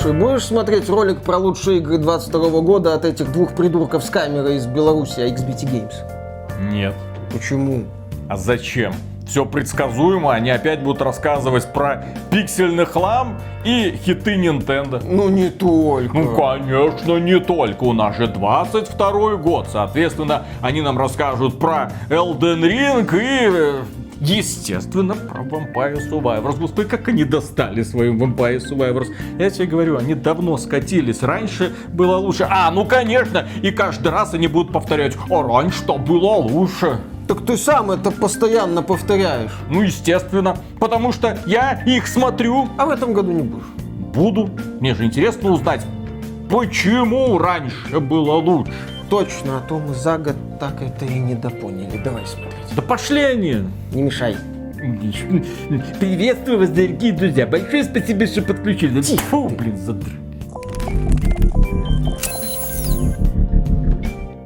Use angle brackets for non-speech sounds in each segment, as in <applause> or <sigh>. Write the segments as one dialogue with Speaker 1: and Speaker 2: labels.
Speaker 1: Слушай, будешь смотреть ролик про лучшие игры 22 года от этих двух придурков с камерой из Беларуси, XBT Games?
Speaker 2: Нет.
Speaker 1: Почему?
Speaker 2: А зачем? Все предсказуемо, они опять будут рассказывать про пиксельный хлам и хиты Nintendo.
Speaker 1: Ну не только.
Speaker 2: Ну, конечно, не только. У нас же 22 год. Соответственно, они нам расскажут про Elden Ring и Естественно, про Vampire Survivors. Господи, как они достали своим Vampire Survivors. Я тебе говорю, они давно скатились. Раньше было лучше. А, ну конечно. И каждый раз они будут повторять, а раньше-то было лучше.
Speaker 1: Так ты сам это постоянно повторяешь.
Speaker 2: Ну, естественно. Потому что я их смотрю.
Speaker 1: А в этом году не будешь.
Speaker 2: Буду. Мне же интересно узнать, почему раньше было лучше.
Speaker 1: Точно, а то мы за год так это и не допоняли. Давай смотреть.
Speaker 2: Да пошли они.
Speaker 1: Не мешай.
Speaker 2: Приветствую вас, дорогие друзья. Большое спасибо, что подключились. Фу, блин, задры.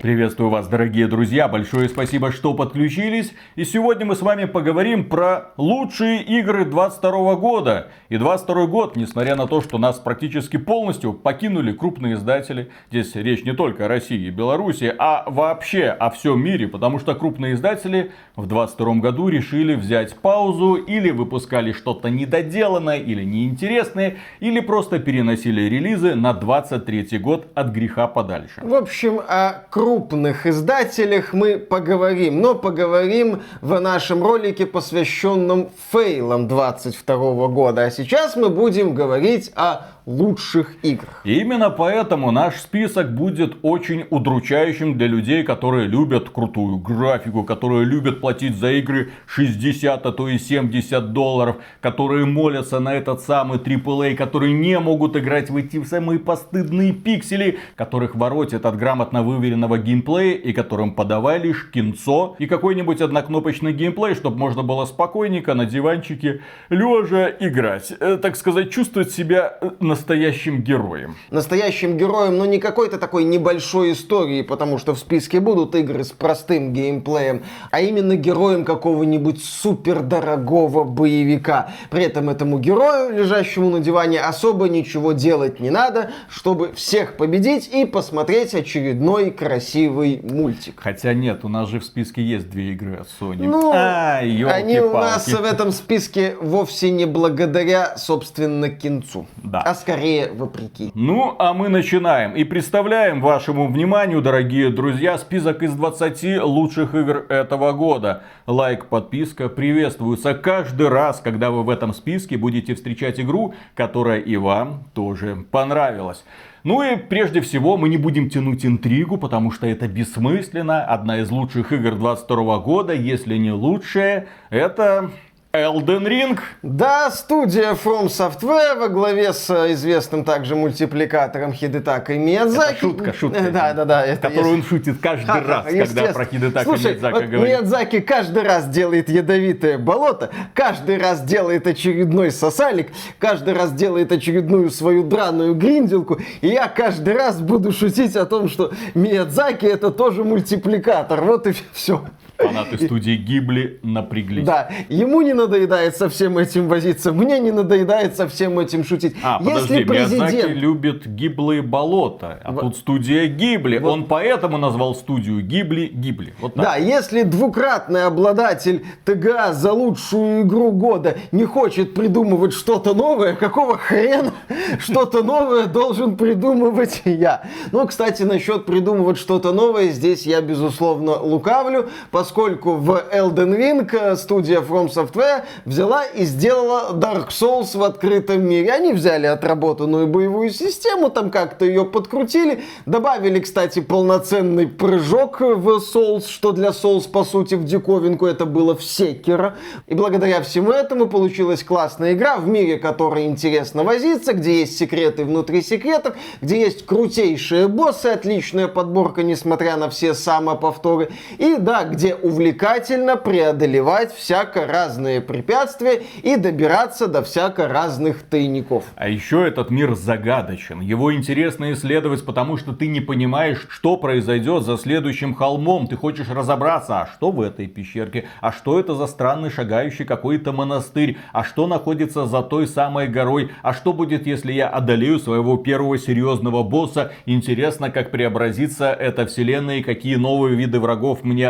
Speaker 2: Приветствую вас, дорогие друзья. Большое спасибо, что подключились. И сегодня мы с вами поговорим про лучшие игры 22 года. И 22 год, несмотря на то, что нас практически полностью покинули крупные издатели. Здесь речь не только о России и Беларуси, а вообще о всем мире. Потому что крупные издатели в 22 году решили взять паузу или выпускали что-то недоделанное или неинтересное, или просто переносили релизы на 23 год от греха подальше.
Speaker 1: В общем, о крупных крупных издателях мы поговорим, но поговорим в нашем ролике, посвященном фейлам 22 года. А сейчас мы будем говорить о лучших игр.
Speaker 2: И именно поэтому наш список будет очень удручающим для людей, которые любят крутую графику, которые любят платить за игры 60, а то и 70 долларов, которые молятся на этот самый AAA, которые не могут играть в эти самые постыдные пиксели, которых воротят от грамотно выверенного геймплея и которым подавай лишь кинцо и какой-нибудь однокнопочный геймплей, чтобы можно было спокойненько на диванчике лежа играть. Э, так сказать, чувствовать себя на настоящим героем.
Speaker 1: Настоящим героем, но не какой-то такой небольшой истории, потому что в списке будут игры с простым геймплеем, а именно героем какого-нибудь супердорогого боевика. При этом этому герою, лежащему на диване, особо ничего делать не надо, чтобы всех победить и посмотреть очередной красивый мультик.
Speaker 2: Хотя нет, у нас же в списке есть две игры от Sony.
Speaker 1: Ну, а, они у нас в этом списке вовсе не благодаря, собственно, кинцу.
Speaker 2: Да.
Speaker 1: А скорее вопреки.
Speaker 2: Ну, а мы начинаем. И представляем вашему вниманию, дорогие друзья, список из 20 лучших игр этого года. Лайк, подписка приветствуются каждый раз, когда вы в этом списке будете встречать игру, которая и вам тоже понравилась. Ну и прежде всего мы не будем тянуть интригу, потому что это бессмысленно. Одна из лучших игр 22 года, если не лучшая, это Elden Ring.
Speaker 1: Да, студия From Software во главе с известным также мультипликатором Хидетакой Миядзаки.
Speaker 2: Это шутка, шутка.
Speaker 1: Да, да, да. Это
Speaker 2: которую есть... он шутит каждый Ха, раз, когда про Хидетака
Speaker 1: Слушай,
Speaker 2: Миядзака
Speaker 1: вот
Speaker 2: говорит.
Speaker 1: Миядзаки каждый раз делает ядовитое болото, каждый раз делает очередной сосалик, каждый раз делает очередную свою драную гринделку, и я каждый раз буду шутить о том, что Миядзаки это тоже мультипликатор. Вот и все.
Speaker 2: Фанаты студии Гибли напряглись.
Speaker 1: Да, ему не надоедает со всем этим возиться, мне не надоедает со всем этим шутить.
Speaker 2: А,
Speaker 1: Если
Speaker 2: подожди, президент... Миядзаки любит гиблые болота, а в... тут студия Гибли. Вот. Он поэтому назвал студию Гибли Гибли.
Speaker 1: Вот да, если двукратный обладатель ТГА за лучшую игру года не хочет придумывать что-то новое, какого хрена что-то новое должен придумывать я? Ну, кстати, насчет придумывать что-то новое, здесь я, безусловно, лукавлю, поскольку в Elden Ring студия From Software взяла и сделала Dark Souls в открытом мире. Они взяли отработанную боевую систему, там как-то ее подкрутили, добавили, кстати, полноценный прыжок в Souls, что для Souls, по сути, в диковинку это было в Секера. И благодаря всему этому получилась классная игра в мире, который интересно возиться, где есть секреты внутри секретов, где есть крутейшие боссы, отличная подборка, несмотря на все самоповторы. И да, где увлекательно преодолевать всяко разные препятствия и добираться до всяко разных тайников.
Speaker 2: А еще этот мир загадочен. Его интересно исследовать, потому что ты не понимаешь, что произойдет за следующим холмом. Ты хочешь разобраться, а что в этой пещерке, а что это за странный шагающий какой-то монастырь, а что находится за той самой горой, а что будет, если я одолею своего первого серьезного босса. Интересно, как преобразится эта вселенная и какие новые виды врагов мне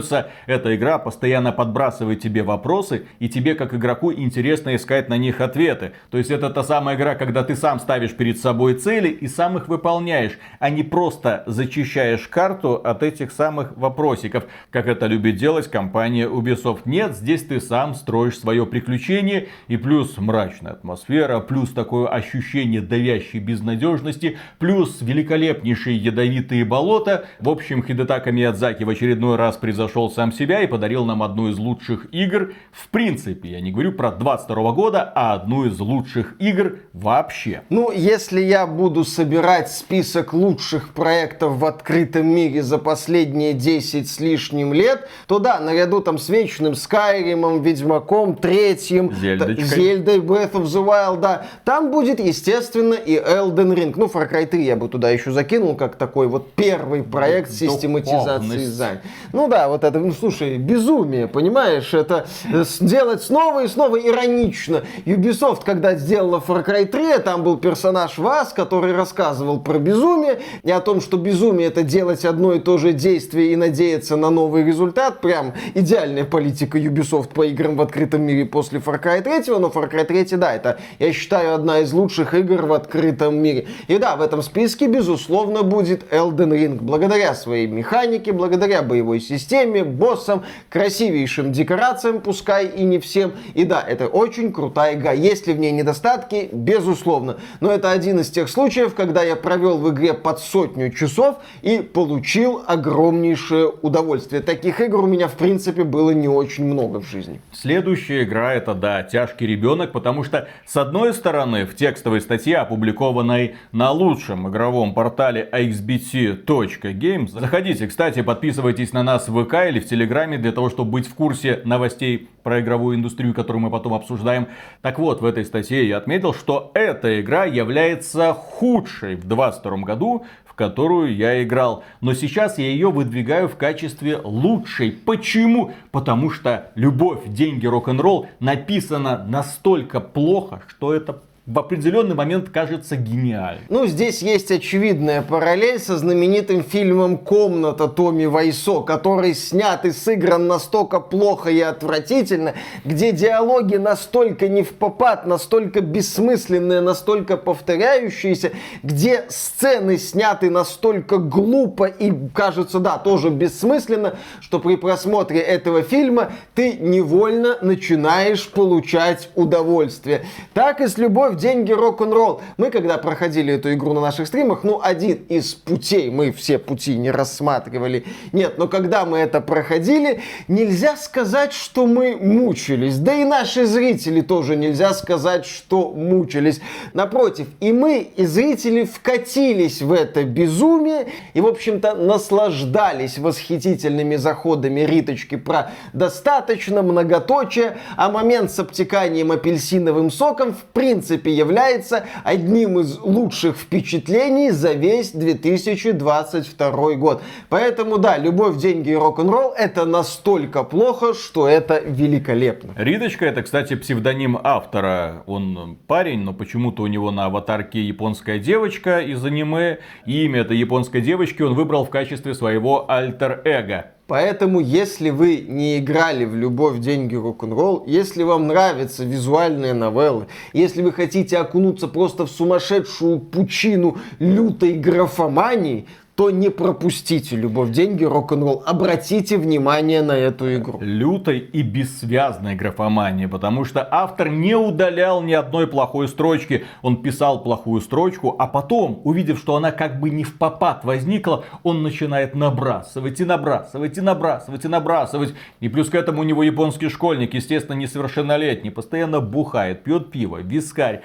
Speaker 2: откроются. Эта игра постоянно подбрасывает тебе вопросы, и тебе как игроку интересно искать на них ответы. То есть это та самая игра, когда ты сам ставишь перед собой цели и сам их выполняешь, а не просто зачищаешь карту от этих самых вопросиков, как это любит делать компания Ubisoft. Нет, здесь ты сам строишь свое приключение, и плюс мрачная атмосфера, плюс такое ощущение давящей безнадежности, плюс великолепнейшие ядовитые болота. В общем, Хидетака Миядзаки в очередной раз превзошел сам себя и подарил нам одну из лучших игр. В принципе, я не говорю про 22 года, а одну из лучших игр вообще.
Speaker 1: Ну, если я буду собирать список лучших проектов в открытом мире за последние 10 с лишним лет, то да, наряду там с Вечным Скайримом, Ведьмаком, Третьим,
Speaker 2: Зельдочкой.
Speaker 1: Зельдой, Breath of the Wild, да, там будет, естественно, и Elden Ring. Ну, Far Cry 3 я бы туда еще закинул, как такой вот первый проект систематизации
Speaker 2: Духовность.
Speaker 1: Зань. Ну да, вот это, ну слушай, безумие, понимаешь, это э, сделать снова и снова иронично. Ubisoft, когда сделала Far Cry 3, там был персонаж Вас, который рассказывал про безумие и о том, что безумие это делать одно и то же действие и надеяться на новый результат. Прям идеальная политика Ubisoft по играм в открытом мире после Far Cry 3, но Far Cry 3, да, это, я считаю, одна из лучших игр в открытом мире. И да, в этом списке, безусловно, будет Elden Ring. Благодаря своей механике, благодаря боевой системе, боссам, красивейшим декорациям, пускай и не всем. И да, это очень крутая игра. Есть ли в ней недостатки? Безусловно. Но это один из тех случаев, когда я провел в игре под сотню часов и получил огромнейшее удовольствие. Таких игр у меня, в принципе, было не очень много в жизни.
Speaker 2: Следующая игра это, да, тяжкий ребенок, потому что, с одной стороны, в текстовой статье, опубликованной на лучшем игровом портале axbt.games, заходите, кстати, подписывайтесь на нас в ВК или в Телеграме для того, чтобы быть в курсе новостей про игровую индустрию, которую мы потом обсуждаем. Так вот, в этой статье я отметил, что эта игра является худшей в 2022 году, в которую я играл. Но сейчас я ее выдвигаю в качестве лучшей. Почему? Потому что любовь, деньги, рок-н-ролл написано настолько плохо, что это в определенный момент кажется гениальным.
Speaker 1: Ну, здесь есть очевидная параллель со знаменитым фильмом «Комната» Томми Вайсо, который снят и сыгран настолько плохо и отвратительно, где диалоги настолько не в попад, настолько бессмысленные, настолько повторяющиеся, где сцены сняты настолько глупо и, кажется, да, тоже бессмысленно, что при просмотре этого фильма ты невольно начинаешь получать удовольствие. Так и с «Любовь, деньги, рок-н-ролл». Мы, когда проходили эту игру на наших стримах, ну, один из путей, мы все пути не рассматривали, нет, но когда мы это проходили, нельзя сказать, что мы мучились. Да и наши зрители тоже нельзя сказать, что мучились. Напротив, и мы, и зрители вкатились в это безумие и, в общем-то, наслаждались восхитительными заходами Риточки про достаточно многоточие, а момент с обтеканием апельсиновым соком в принципе является одним из лучших впечатлений за весь 2022 год. Поэтому да, любовь, деньги и рок-н-ролл это настолько плохо, что это великолепно.
Speaker 2: Ридочка это, кстати, псевдоним автора. Он парень, но почему-то у него на аватарке японская девочка из аниме. И имя этой японской девочки он выбрал в качестве своего альтер-эго.
Speaker 1: Поэтому, если вы не играли в «Любовь, деньги, рок-н-ролл», если вам нравятся визуальные новеллы, если вы хотите окунуться просто в сумасшедшую пучину лютой графомании, то не пропустите «Любовь, деньги, рок-н-ролл». Обратите внимание на эту игру.
Speaker 2: Лютой и бессвязной графомании, потому что автор не удалял ни одной плохой строчки. Он писал плохую строчку, а потом, увидев, что она как бы не в попад возникла, он начинает набрасывать и набрасывать и набрасывать и набрасывать. И плюс к этому у него японский школьник, естественно, несовершеннолетний, постоянно бухает, пьет пиво, вискарь,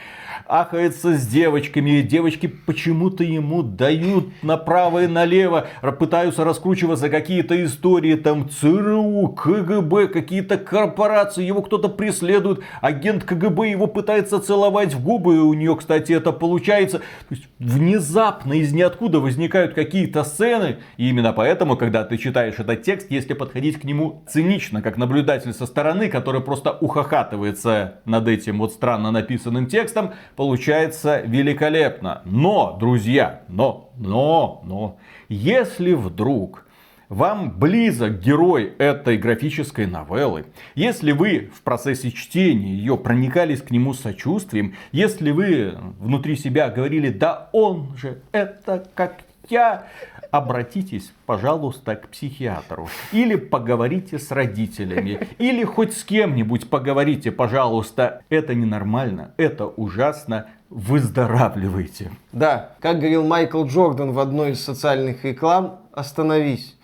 Speaker 2: ахается с девочками, и девочки почему-то ему дают направо и налево пытаются раскручиваться какие-то истории, там ЦРУ, КГБ, какие-то корпорации, его кто-то преследует, агент КГБ его пытается целовать в губы, и у нее, кстати, это получается. То есть, внезапно из ниоткуда возникают какие-то сцены, и именно поэтому, когда ты читаешь этот текст, если подходить к нему цинично, как наблюдатель со стороны, который просто ухахатывается над этим вот странно написанным текстом, получается великолепно. Но, друзья, но, но, но, если вдруг вам близок герой этой графической новеллы, если вы в процессе чтения ее проникались к нему сочувствием, если вы внутри себя говорили, да он же это как я, обратитесь, пожалуйста, к психиатру. Или поговорите с родителями. Или хоть с кем-нибудь поговорите, пожалуйста. Это ненормально, это ужасно. Выздоравливайте.
Speaker 1: Да, как говорил Майкл Джордан в одной из социальных реклам, остановись.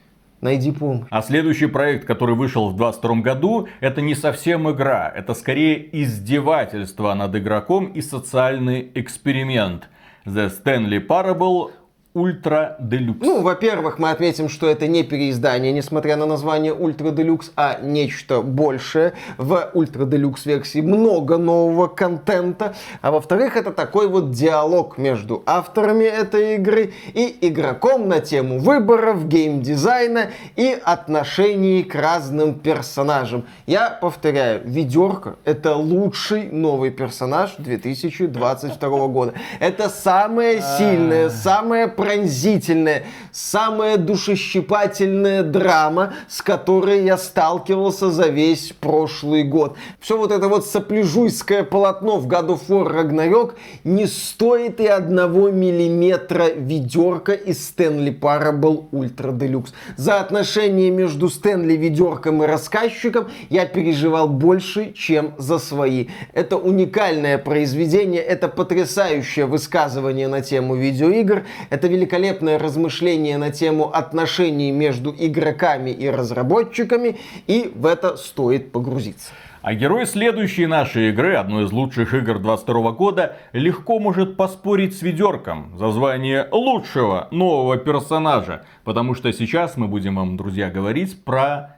Speaker 1: Найди помощь.
Speaker 2: А следующий проект, который вышел в 2022 году, это не совсем игра. Это скорее издевательство над игроком и социальный эксперимент. The Stanley Parable Ultra Deluxe.
Speaker 1: Ну, во-первых, мы отметим, что это не переиздание, несмотря на название Ultra Deluxe, а нечто большее. В Ultra Deluxe версии много нового контента. А во-вторых, это такой вот диалог между авторами этой игры и игроком на тему выборов, геймдизайна и отношений к разным персонажам. Я повторяю, ведерко это лучший новый персонаж 2022 года. Это самое сильное, самое пронзительная, самая душещипательная драма, с которой я сталкивался за весь прошлый год. Все вот это вот сопляжуйское полотно в God of War Ragnarok не стоит и одного миллиметра ведерка из Стэнли Parable Ultra Deluxe. За отношения между Стэнли ведерком и рассказчиком я переживал больше, чем за свои. Это уникальное произведение, это потрясающее высказывание на тему видеоигр, это великолепное размышление на тему отношений между игроками и разработчиками, и в это стоит погрузиться.
Speaker 2: А герой следующей нашей игры, одной из лучших игр 22 года, легко может поспорить с ведерком за звание лучшего нового персонажа. Потому что сейчас мы будем вам, друзья, говорить про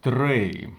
Speaker 2: Стрей.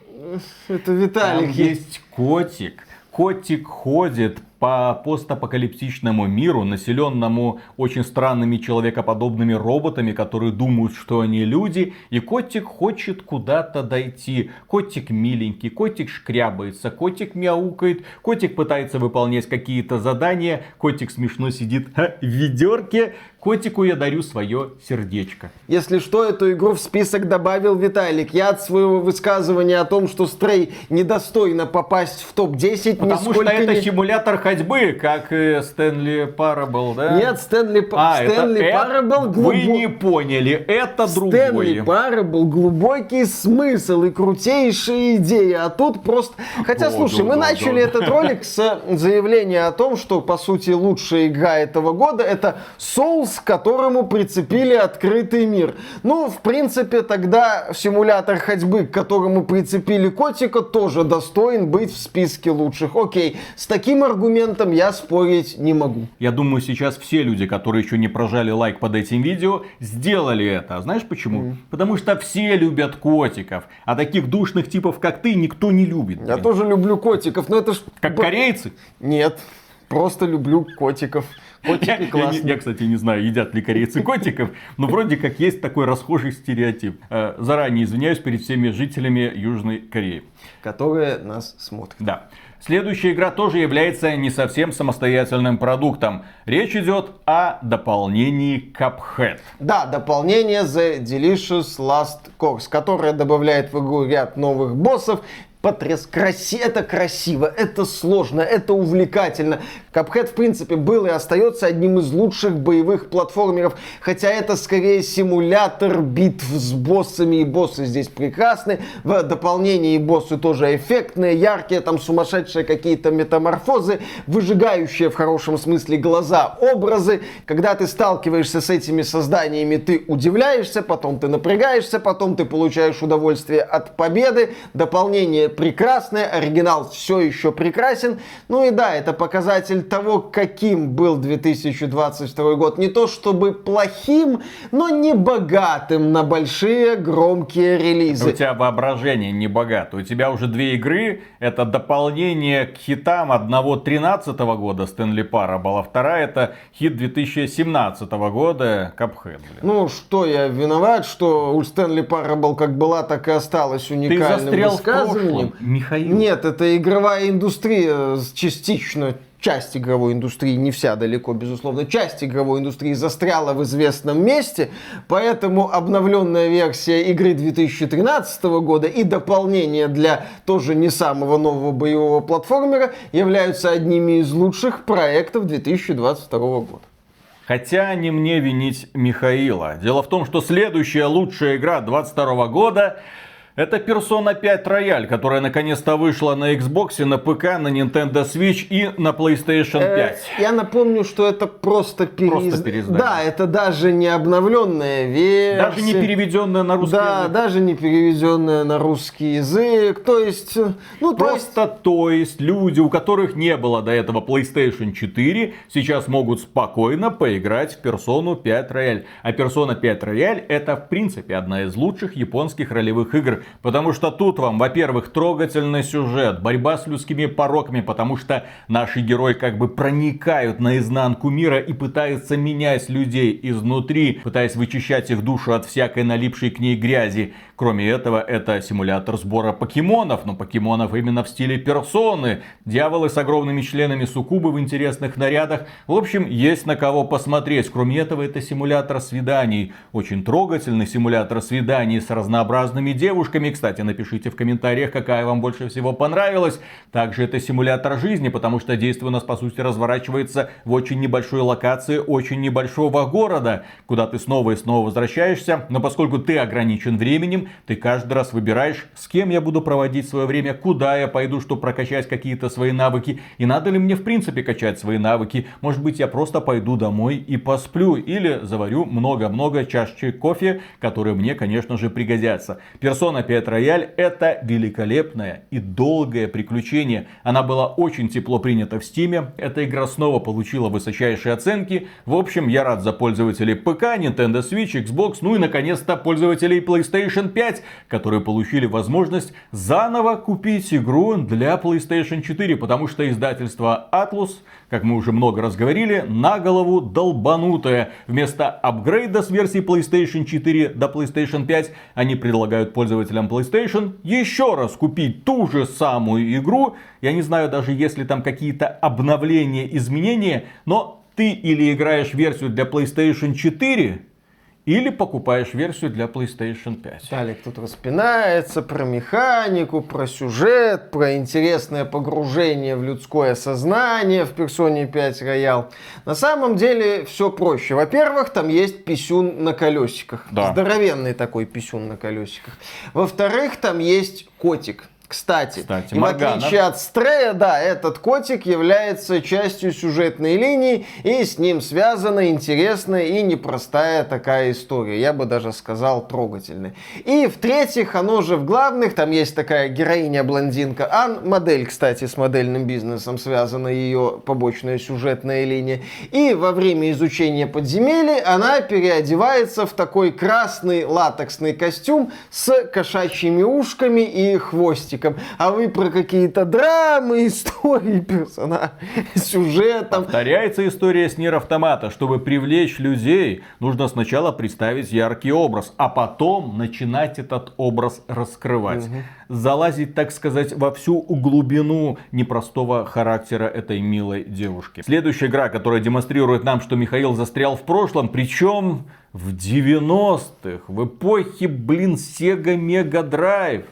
Speaker 1: Это Виталик.
Speaker 2: Там есть котик. Котик ходит по постапокалиптичному миру, населенному очень странными человекоподобными роботами, которые думают, что они люди, и котик хочет куда-то дойти. Котик миленький, котик шкрябается, котик мяукает, котик пытается выполнять какие-то задания, котик смешно сидит в ведерке, котику я дарю свое сердечко.
Speaker 1: Если что, эту игру в список добавил Виталик. Я от своего высказывания о том, что Stray недостойно попасть в топ-10,
Speaker 2: Потому что это не... симулятор ходьбы, как и Stanley Parable, да?
Speaker 1: Нет, Stanley, а, Stanley
Speaker 2: это, Parable глубок... Вы не поняли, это другое.
Speaker 1: Stanley Parable глубокий смысл и крутейшая идея, а тут просто... Хотя, о, слушай, да, мы да, начали да. этот ролик с заявления о том, что, по сути, лучшая игра этого года это Souls, к которому прицепили открытый мир. Ну, в принципе, тогда симулятор ходьбы, к которому прицепили котика, тоже достоин быть в списке лучших. Окей, с таким аргументом я спорить не могу.
Speaker 2: Я думаю, сейчас все люди, которые еще не прожали лайк под этим видео, сделали это. Знаешь почему? Mm. Потому что все любят котиков. А таких душных типов, как ты, никто не любит.
Speaker 1: Я блин. тоже люблю котиков, но это ж...
Speaker 2: Как корейцы?
Speaker 1: Нет, просто люблю котиков.
Speaker 2: Котики классные. Я, кстати, не знаю, едят ли корейцы <laughs> котиков, но вроде как есть такой расхожий стереотип. Э, заранее извиняюсь перед всеми жителями Южной Кореи.
Speaker 1: Которые нас смотрят.
Speaker 2: Да. Следующая игра тоже является не совсем самостоятельным продуктом. Речь идет о дополнении Cuphead.
Speaker 1: Да, дополнение The Delicious Last Course, которое добавляет в игру ряд новых боссов потряс... Краси... Это красиво, это сложно, это увлекательно. Капхед, в принципе, был и остается одним из лучших боевых платформеров, хотя это скорее симулятор битв с боссами, и боссы здесь прекрасны. В дополнении боссы тоже эффектные, яркие, там сумасшедшие какие-то метаморфозы, выжигающие в хорошем смысле глаза образы. Когда ты сталкиваешься с этими созданиями, ты удивляешься, потом ты напрягаешься, потом ты получаешь удовольствие от победы. Дополнение прекрасное, оригинал все еще прекрасен. Ну и да, это показатель того, каким был 2022 год. Не то чтобы плохим, но не богатым на большие громкие релизы.
Speaker 2: У тебя воображение не богато. У тебя уже две игры. Это дополнение к хитам одного 13 года Стэнли Парабола. Вторая это хит 2017 года Cuphead.
Speaker 1: Ну что, я виноват, что у Стэнли Парабол как была, так и осталась уникальным
Speaker 2: Ты застрял
Speaker 1: высказыванием.
Speaker 2: Прошлом, Михаил.
Speaker 1: Нет, это игровая индустрия частично часть игровой индустрии, не вся далеко, безусловно, часть игровой индустрии застряла в известном месте, поэтому обновленная версия игры 2013 года и дополнение для тоже не самого нового боевого платформера являются одними из лучших проектов 2022 года.
Speaker 2: Хотя не мне винить Михаила. Дело в том, что следующая лучшая игра 22 года это Persona 5 Royal, которая наконец-то вышла на Xbox, на ПК, на Nintendo Switch и на PlayStation 5. Э,
Speaker 1: я напомню, что это просто, перез... просто переиздание. Да, это даже не обновленная версия.
Speaker 2: Даже не переведенная на русский
Speaker 1: да,
Speaker 2: язык.
Speaker 1: Да, даже не переведенная на русский язык. То есть, ну,
Speaker 2: просто то есть... то есть люди, у которых не было до этого PlayStation 4, сейчас могут спокойно поиграть в Persona 5 Royal. А Persona 5 Royal это в принципе одна из лучших японских ролевых игр Потому что тут вам, во-первых, трогательный сюжет, борьба с людскими пороками, потому что наши герои как бы проникают наизнанку мира и пытаются менять людей изнутри, пытаясь вычищать их душу от всякой налипшей к ней грязи. Кроме этого, это симулятор сбора покемонов, но покемонов именно в стиле персоны. Дьяволы с огромными членами суккубы в интересных нарядах. В общем, есть на кого посмотреть. Кроме этого, это симулятор свиданий. Очень трогательный симулятор свиданий с разнообразными девушками. Кстати, напишите в комментариях, какая вам больше всего понравилась. Также это симулятор жизни, потому что действие у нас, по сути, разворачивается в очень небольшой локации, очень небольшого города, куда ты снова и снова возвращаешься. Но поскольку ты ограничен временем, ты каждый раз выбираешь, с кем я буду проводить свое время, куда я пойду, чтобы прокачать какие-то свои навыки. И надо ли мне в принципе качать свои навыки. Может быть я просто пойду домой и посплю. Или заварю много-много чашечек кофе, которые мне, конечно же, пригодятся. Persona 5 Royal это великолепное и долгое приключение. Она была очень тепло принята в Стиме. Эта игра снова получила высочайшие оценки. В общем, я рад за пользователей ПК, Nintendo Switch, Xbox, ну и наконец-то пользователей PlayStation 5 5, которые получили возможность заново купить игру для PlayStation 4, потому что издательство Atlus, как мы уже много раз говорили, на голову долбанутое. Вместо апгрейда с версии PlayStation 4 до PlayStation 5 они предлагают пользователям PlayStation еще раз купить ту же самую игру. Я не знаю даже, если там какие-то обновления, изменения, но ты или играешь версию для PlayStation 4, или покупаешь версию для PlayStation 5.
Speaker 1: Далее тут распинается про механику, про сюжет, про интересное погружение в людское сознание в персоне 5 Royal. На самом деле все проще. Во-первых, там есть писюн на колесиках. Да. Здоровенный такой писюн на колесиках. Во-вторых, там есть котик. Кстати, Кстати и в отличие от Стрея, да, этот котик является частью сюжетной линии, и с ним связана интересная и непростая такая история. Я бы даже сказал трогательная. И в-третьих, оно же в главных, там есть такая героиня-блондинка Ан, модель, кстати, с модельным бизнесом связана ее побочная сюжетная линия. И во время изучения подземелья она переодевается в такой красный латексный костюм с кошачьими ушками и хвостиком мальчиком, а вы про какие-то драмы, истории персонажей, сюжетом.
Speaker 2: Повторяется история с Нир Автомата. Чтобы привлечь людей, нужно сначала представить яркий образ, а потом начинать этот образ раскрывать. Угу. Залазить, так сказать, во всю глубину непростого характера этой милой девушки. Следующая игра, которая демонстрирует нам, что Михаил застрял в прошлом, причем в 90-х, в эпохе, блин, Sega Mega Drive.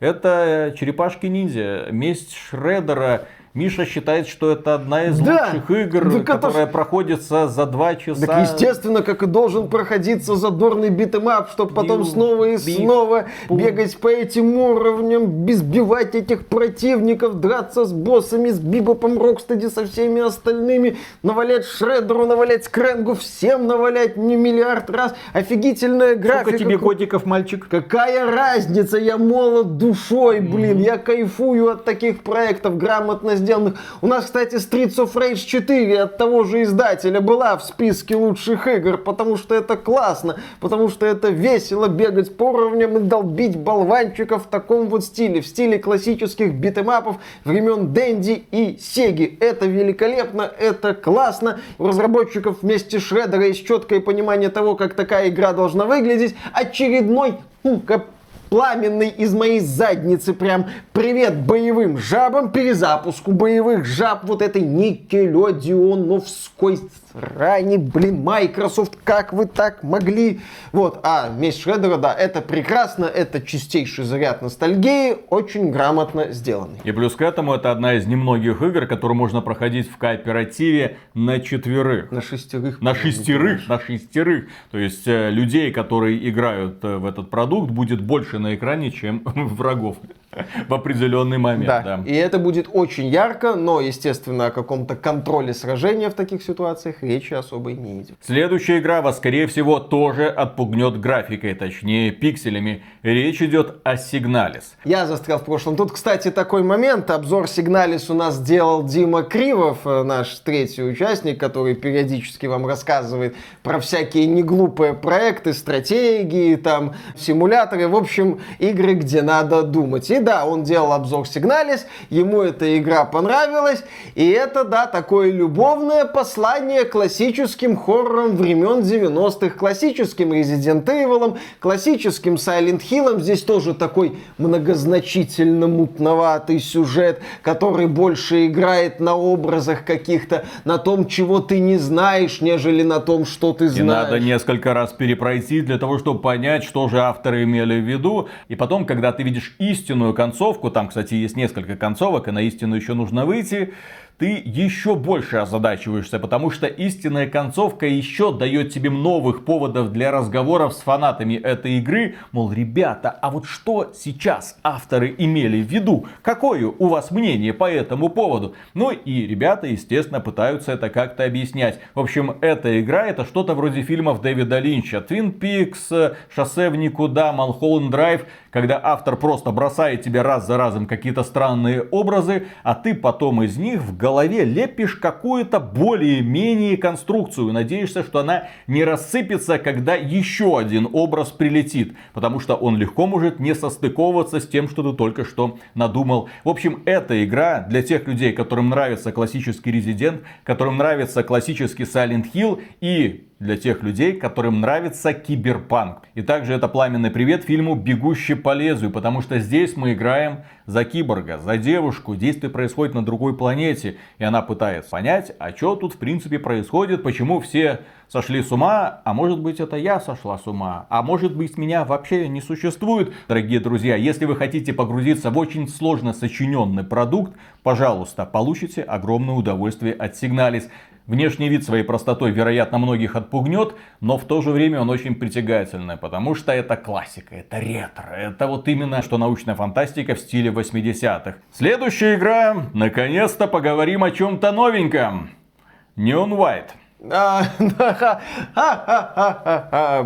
Speaker 2: Это черепашки ниндзя, месть Шреддера, Миша считает, что это одна из
Speaker 1: Да.
Speaker 2: лучших игр,
Speaker 1: Так это
Speaker 2: которая
Speaker 1: ж-
Speaker 2: проходится за два часа.
Speaker 1: Так естественно, как и должен проходиться задорный beat 'em up, чтобы потом
Speaker 2: Бил,
Speaker 1: снова и
Speaker 2: бих,
Speaker 1: снова
Speaker 2: пум.
Speaker 1: бегать по этим уровням, избивать этих противников, драться с боссами, с Бибопом, Рокстеди, со всеми остальными, навалять Шреддеру, навалять Скрэнгу, всем навалять не миллиард раз. Офигительная графика.
Speaker 2: Сколько тебе годиков, мальчик?
Speaker 1: Какая разница, я молод душой, блин, я кайфую от таких проектов грамотно сделанных. У нас, кстати, Streets of Rage 4 от того же издателя была в списке лучших игр, потому что это классно, потому что это весело бегать по уровням и долбить болванчиков в таком вот стиле, в стиле классических битэмапов времен Дэнди и Сеги. Это великолепно, это классно. У разработчиков вместе с Шреддера есть четкое понимание того, как такая игра должна выглядеть. Очередной сука, пламенный из моей задницы прям привет боевым жабам, перезапуску боевых жаб вот этой никелодионовской срани, блин, Microsoft, как вы так могли? Вот, а месть Шреддера, да, это прекрасно, это чистейший заряд ностальгии, очень грамотно сделанный.
Speaker 2: И плюс к этому это одна из немногих игр, которую можно проходить в кооперативе на четверых.
Speaker 1: На шестерых.
Speaker 2: На шестерых, на шестерых. То есть э, людей, которые играют э, в этот продукт, будет больше на экране, чем <laughs> врагов в определенный момент.
Speaker 1: Да.
Speaker 2: да.
Speaker 1: и это будет очень ярко, но, естественно, о каком-то контроле сражения в таких ситуациях речи особо и не идет.
Speaker 2: Следующая игра вас, скорее всего, тоже отпугнет графикой, точнее пикселями. Речь идет о Сигналис.
Speaker 1: Я застрял в прошлом. Тут, кстати, такой момент. Обзор Сигналис у нас делал Дима Кривов, э, наш третий участник, который периодически вам рассказывает про всякие неглупые проекты, стратегии, там, симуляторы. В общем, игры, где надо думать. И да, он делал обзор Сигналис, ему эта игра понравилась. И это, да, такое любовное послание классическим хоррорам времен 90-х, классическим Resident Evil, классическим Silent Hill. Здесь тоже такой многозначительно мутноватый сюжет, который больше играет на образах каких-то, на том, чего ты не знаешь, нежели на том, что ты
Speaker 2: И
Speaker 1: знаешь.
Speaker 2: надо несколько раз перепройти для того, чтобы понять, что же авторы имели в виду. И потом, когда ты видишь истинную концовку, там, кстати, есть несколько концовок, и на истину еще нужно выйти, ты еще больше озадачиваешься, потому что истинная концовка еще дает тебе новых поводов для разговоров с фанатами этой игры. Мол, ребята, а вот что сейчас авторы имели в виду? Какое у вас мнение по этому поводу? Ну и ребята, естественно, пытаются это как-то объяснять. В общем, эта игра это что-то вроде фильмов Дэвида Линча. Twin Peaks, Шоссе в никуда, Малхолланд Драйв, когда автор просто бросает тебе раз за разом какие-то странные образы, а ты потом из них в голове лепишь какую-то более-менее конструкцию. Надеешься, что она не рассыпется, когда еще один образ прилетит. Потому что он легко может не состыковываться с тем, что ты только что надумал. В общем, эта игра для тех людей, которым нравится классический Resident, которым нравится классический Silent Hill и для тех людей, которым нравится киберпанк. И также это пламенный привет фильму «Бегущий по лезвию», потому что здесь мы играем за киборга, за девушку. Действие происходит на другой планете, и она пытается понять, а что тут в принципе происходит, почему все сошли с ума, а может быть это я сошла с ума, а может быть меня вообще не существует. Дорогие друзья, если вы хотите погрузиться в очень сложно сочиненный продукт, пожалуйста, получите огромное удовольствие от Сигналис. Внешний вид своей простотой, вероятно, многих отпугнет, но в то же время он очень притягательный, потому что это классика, это ретро, это вот именно что научная фантастика в стиле 80-х. Следующая игра, наконец-то поговорим о чем-то новеньком. Neon White.
Speaker 1: А. <laughs>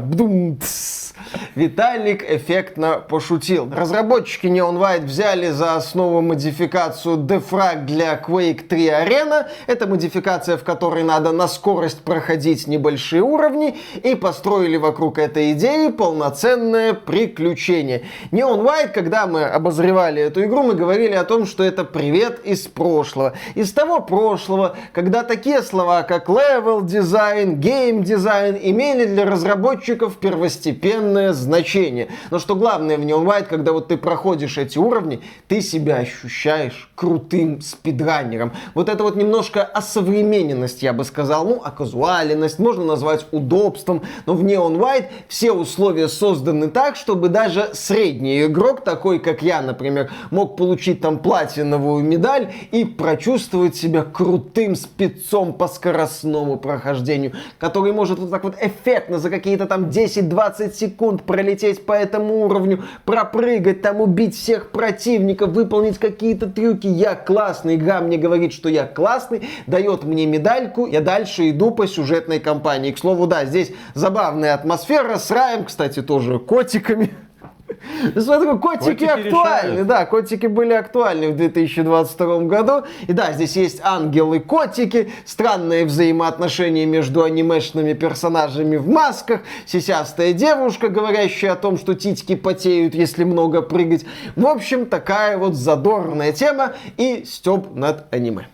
Speaker 1: Виталик эффектно пошутил. Разработчики Neon White взяли за основу модификацию Defrag для Quake 3 Arena. Это модификация, в которой надо на скорость проходить небольшие уровни и построили вокруг этой идеи полноценное приключение. Neon White, когда мы обозревали эту игру, мы говорили о том, что это привет из прошлого. Из того прошлого, когда такие слова, как level, level-дизайн, гейм-дизайн имели для разработчиков первостепенное значение. Но что главное в Neon White, когда вот ты проходишь эти уровни, ты себя ощущаешь крутым спидранером. Вот это вот немножко осовремененность, я бы сказал, ну, оказуаленность, можно назвать удобством, но в Neon White все условия созданы так, чтобы даже средний игрок, такой как я, например, мог получить там платиновую медаль и прочувствовать себя крутым спецом по скоростному прохождению, который может вот так вот эффектно за какие-то там 10-20 секунд пролететь по этому уровню, пропрыгать, там убить всех противников, выполнить какие-то трюки. Я классный, игра мне говорит, что я классный, дает мне медальку, я дальше иду по сюжетной кампании. К слову, да, здесь забавная атмосфера с раем, кстати, тоже котиками. Смотрю, котики, котики актуальны, решают. да, котики были актуальны в 2022 году. И да, здесь есть ангелы-котики, странные взаимоотношения между анимешными персонажами в масках, сисястая девушка, говорящая о том, что титьки потеют, если много прыгать. В общем, такая вот задорная тема и стёб над аниме.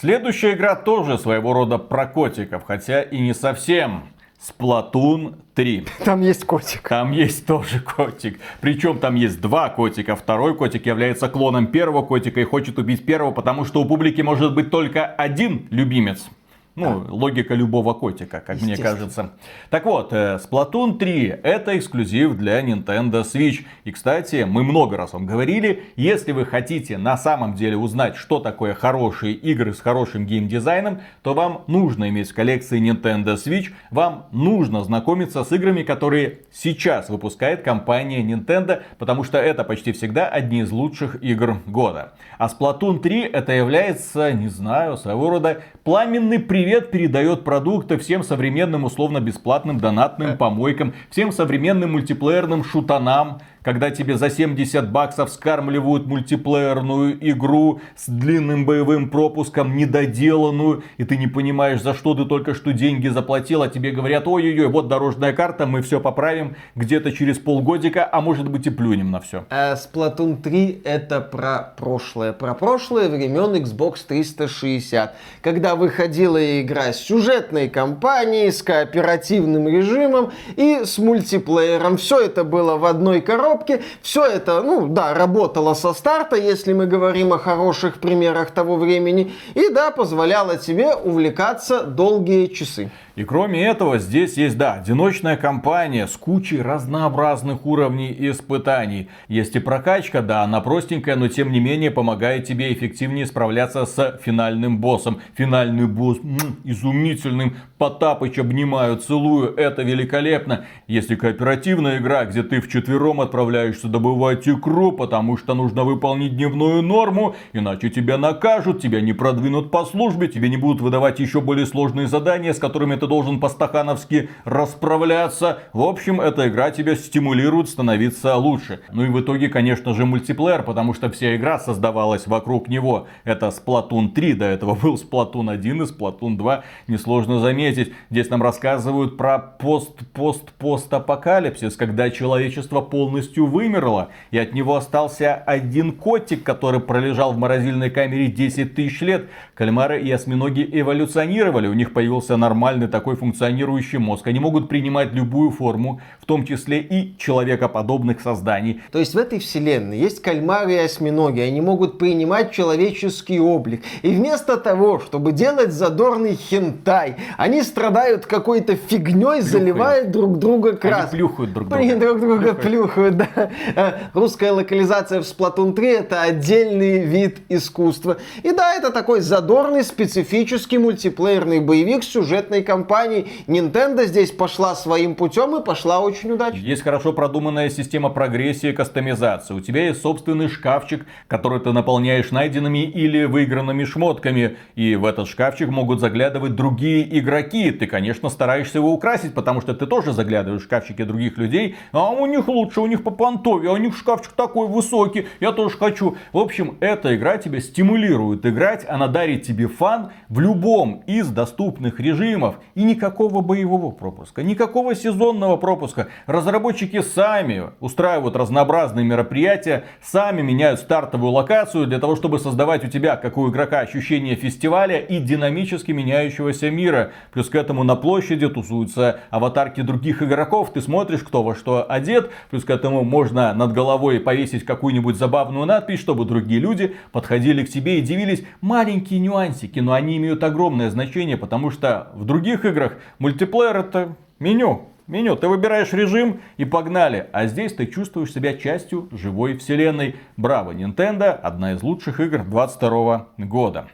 Speaker 2: Следующая игра тоже своего рода про котиков, хотя и не совсем. Сплатун 3.
Speaker 1: Там есть котик.
Speaker 2: Там есть тоже котик. Причем там есть два котика. Второй котик является клоном первого котика и хочет убить первого, потому что у публики может быть только один любимец. Ну, да. логика любого котика, как мне кажется. Так вот, э, Splatoon 3 это эксклюзив для Nintendo Switch. И, кстати, мы много раз вам говорили, если вы хотите на самом деле узнать, что такое хорошие игры с хорошим геймдизайном, то вам нужно иметь в коллекции Nintendo Switch, вам нужно знакомиться с играми, которые сейчас выпускает компания Nintendo, потому что это почти всегда одни из лучших игр года. А Splatoon 3 это является, не знаю, своего рода пламенный привет привет передает продукты всем современным условно-бесплатным донатным помойкам, всем современным мультиплеерным шутанам, когда тебе за 70 баксов скармливают мультиплеерную игру с длинным боевым пропуском, недоделанную, и ты не понимаешь, за что ты только что деньги заплатил, а тебе говорят, ой-ой-ой, вот дорожная карта, мы все поправим где-то через полгодика, а может быть и плюнем на все.
Speaker 1: А Splatoon 3 это про прошлое, про прошлое времен Xbox 360, когда выходила игра с сюжетной кампанией, с кооперативным режимом и с мультиплеером. Все это было в одной коробке, коробке. Все это, ну да, работало со старта, если мы говорим о хороших примерах того времени. И да, позволяло тебе увлекаться долгие часы.
Speaker 2: И кроме этого, здесь есть, да, одиночная кампания с кучей разнообразных уровней и испытаний. Есть и прокачка, да, она простенькая, но тем не менее помогает тебе эффективнее справляться с финальным боссом. Финальный босс м-м, изумительным, Потапыч обнимаю, целую, это великолепно. Есть и кооперативная игра, где ты вчетвером отправляешься добывать икру, потому что нужно выполнить дневную норму, иначе тебя накажут, тебя не продвинут по службе, тебе не будут выдавать еще более сложные задания, с которыми ты должен по-стахановски расправляться. В общем, эта игра тебя стимулирует становиться лучше. Ну и в итоге, конечно же, мультиплеер, потому что вся игра создавалась вокруг него. Это Splatoon 3, до этого был Splatoon 1 и Splatoon 2, несложно заметить. Здесь нам рассказывают про пост-пост-пост-апокалипсис, когда человечество полностью вымерло, и от него остался один котик, который пролежал в морозильной камере 10 тысяч лет. Кальмары и осьминоги эволюционировали, у них появился нормальный такой функционирующий мозг. Они могут принимать любую форму, в том числе и человекоподобных созданий.
Speaker 1: То есть в этой вселенной есть кальмары и осьминоги, они могут принимать человеческий облик. И вместо того, чтобы делать задорный хентай, они страдают какой-то фигней, заливают друг друга краской. Они
Speaker 2: плюхают друг друга. Они
Speaker 1: друг друга плюхают, да. Э, русская локализация в Splatoon 3 это отдельный вид искусства. И да, это такой задорный, специфический мультиплеерный боевик сюжетной компаний. Nintendo здесь пошла своим путем и пошла очень удачно.
Speaker 2: Есть хорошо продуманная система прогрессии и кастомизации. У тебя есть собственный шкафчик, который ты наполняешь найденными или выигранными шмотками. И в этот шкафчик могут заглядывать другие игроки. Ты, конечно, стараешься его украсить, потому что ты тоже заглядываешь в шкафчики других людей. А у них лучше, у них по понтове, а у них шкафчик такой высокий. Я тоже хочу. В общем, эта игра тебя стимулирует играть. Она дарит тебе фан в любом из доступных режимов. И никакого боевого пропуска, никакого сезонного пропуска. Разработчики сами устраивают разнообразные мероприятия, сами меняют стартовую локацию для того, чтобы создавать у тебя, как у игрока, ощущение фестиваля и динамически меняющегося мира. Плюс к этому на площади тусуются аватарки других игроков, ты смотришь, кто во что одет, плюс к этому можно над головой повесить какую-нибудь забавную надпись, чтобы другие люди подходили к тебе и дивились маленькие нюансики, но они имеют огромное значение, потому что в других играх мультиплеер это меню. Меню. Ты выбираешь режим и погнали. А здесь ты чувствуешь себя частью живой вселенной. Браво, Nintendo. Одна из лучших игр 22 года.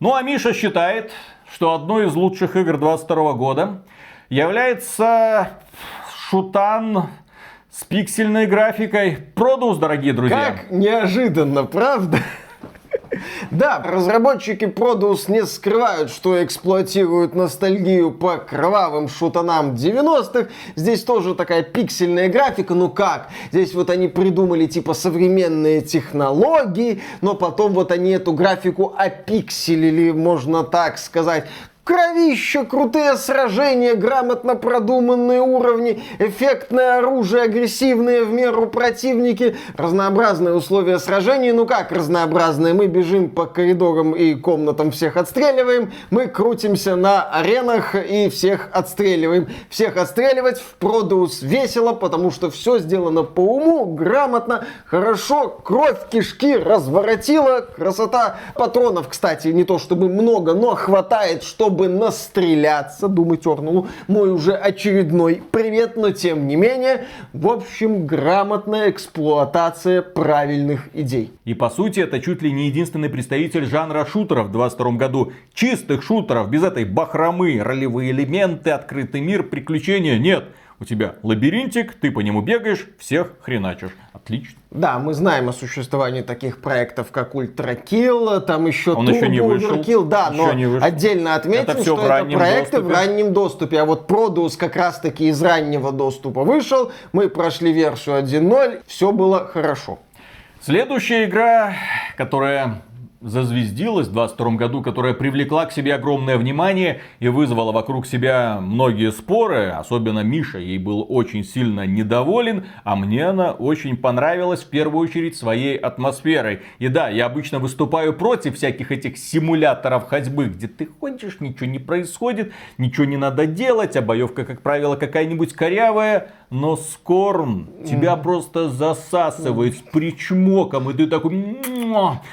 Speaker 2: Ну а Миша считает, что одной из лучших игр 22 года является шутан с пиксельной графикой. Продус, дорогие друзья.
Speaker 1: Как неожиданно, правда? Да, разработчики Produce не скрывают, что эксплуатируют ностальгию по кровавым шутанам 90-х. Здесь тоже такая пиксельная графика, ну как? Здесь вот они придумали типа современные технологии, но потом вот они эту графику опикселили, можно так сказать. Кровища, крутые сражения, грамотно продуманные уровни, эффектное оружие, агрессивные в меру противники, разнообразные условия сражений. Ну как разнообразные? Мы бежим по коридорам и комнатам, всех отстреливаем. Мы крутимся на аренах и всех отстреливаем. Всех отстреливать в Продус весело, потому что все сделано по уму, грамотно, хорошо. Кровь кишки разворотила. Красота патронов, кстати, не то чтобы много, но хватает, чтобы чтобы настреляться, думаю, тернул мой уже очередной привет, но тем не менее, в общем, грамотная эксплуатация правильных идей.
Speaker 2: И по сути, это чуть ли не единственный представитель жанра шутеров в 22 году. Чистых шутеров, без этой бахромы, ролевые элементы, открытый мир, приключения нет. У тебя лабиринтик, ты по нему бегаешь, всех хреначишь. Отлично.
Speaker 1: Да, мы знаем о существовании таких проектов, как Kill, там еще
Speaker 2: Он Turbo еще не вышел.
Speaker 1: Kill, да, еще но не вышел. отдельно отметим, это что это проекты доступе. в раннем доступе. А вот Produce как раз таки из раннего доступа вышел, мы прошли версию 1.0, все было хорошо.
Speaker 2: Следующая игра, которая зазвездилась в 22 году, которая привлекла к себе огромное внимание и вызвала вокруг себя многие споры. Особенно Миша ей был очень сильно недоволен, а мне она очень понравилась в первую очередь своей атмосферой. И да, я обычно выступаю против всяких этих симуляторов ходьбы, где ты ходишь, ничего не происходит, ничего не надо делать, а боевка, как правило, какая-нибудь корявая но Скорн тебя просто засасывает с причмоком, и ты такой,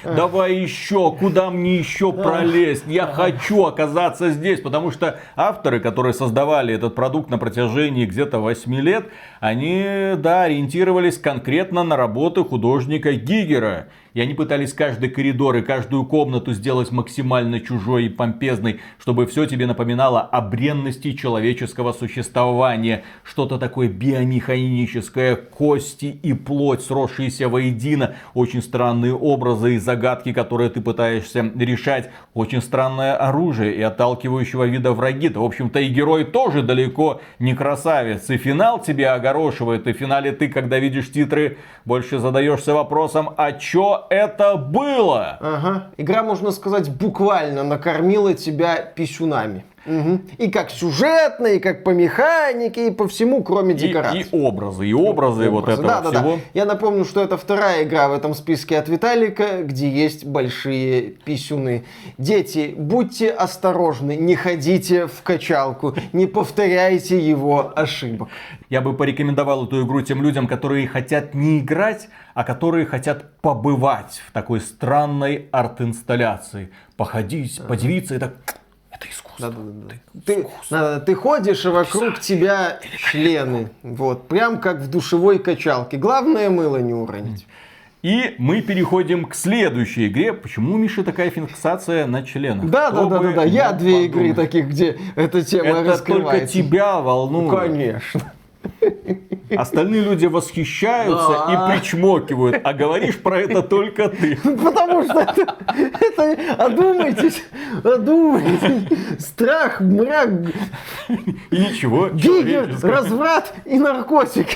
Speaker 2: давай еще, куда мне еще пролезть, я хочу оказаться здесь, потому что авторы, которые создавали этот продукт на протяжении где-то 8 лет, они, да, ориентировались конкретно на работы художника Гигера. И они пытались каждый коридор и каждую комнату сделать максимально чужой и помпезной, чтобы все тебе напоминало о бренности человеческого существования. Что-то такое биомеханическое, кости и плоть, сросшиеся воедино. Очень странные образы и загадки, которые ты пытаешься решать. Очень странное оружие и отталкивающего вида враги. Да, в общем-то, и герой тоже далеко не красавец. И финал тебя огорошивает. И в финале ты, когда видишь титры, больше задаешься вопросом, а чё это было?
Speaker 1: Ага. Игра, можно сказать, буквально накормила тебя писюнами. Угу. И как сюжетно, и как по механике, и по всему, кроме декораций.
Speaker 2: И, и образы, и образы, и вот этого да, да, всего. Да.
Speaker 1: Я напомню, что это вторая игра в этом списке от Виталика, где есть большие писюны. Дети, будьте осторожны, не ходите в качалку, не повторяйте его ошибок.
Speaker 2: Я бы порекомендовал эту игру тем людям, которые хотят не играть, а которые хотят побывать в такой странной арт-инсталляции. Походить, подивиться и так это искусство. Да, да, да.
Speaker 1: Ты, искусство. ты ходишь, и вокруг тебя члены. Вот, прям как в душевой качалке. Главное мыло не уронить.
Speaker 2: И мы переходим к следующей игре. Почему у Миши такая фиксация на членах?
Speaker 1: Да, да, да, да, да. Я две подумать. игры таких, где эта тема
Speaker 2: Это только тебя волнует.
Speaker 1: Ну, конечно. <laughs>
Speaker 2: Остальные люди восхищаются да. и причмокивают, а говоришь про это только ты.
Speaker 1: Потому что это, это одумайтесь, одумайтесь. Страх, мрак.
Speaker 2: И ничего.
Speaker 1: Гигер, разврат и наркотик.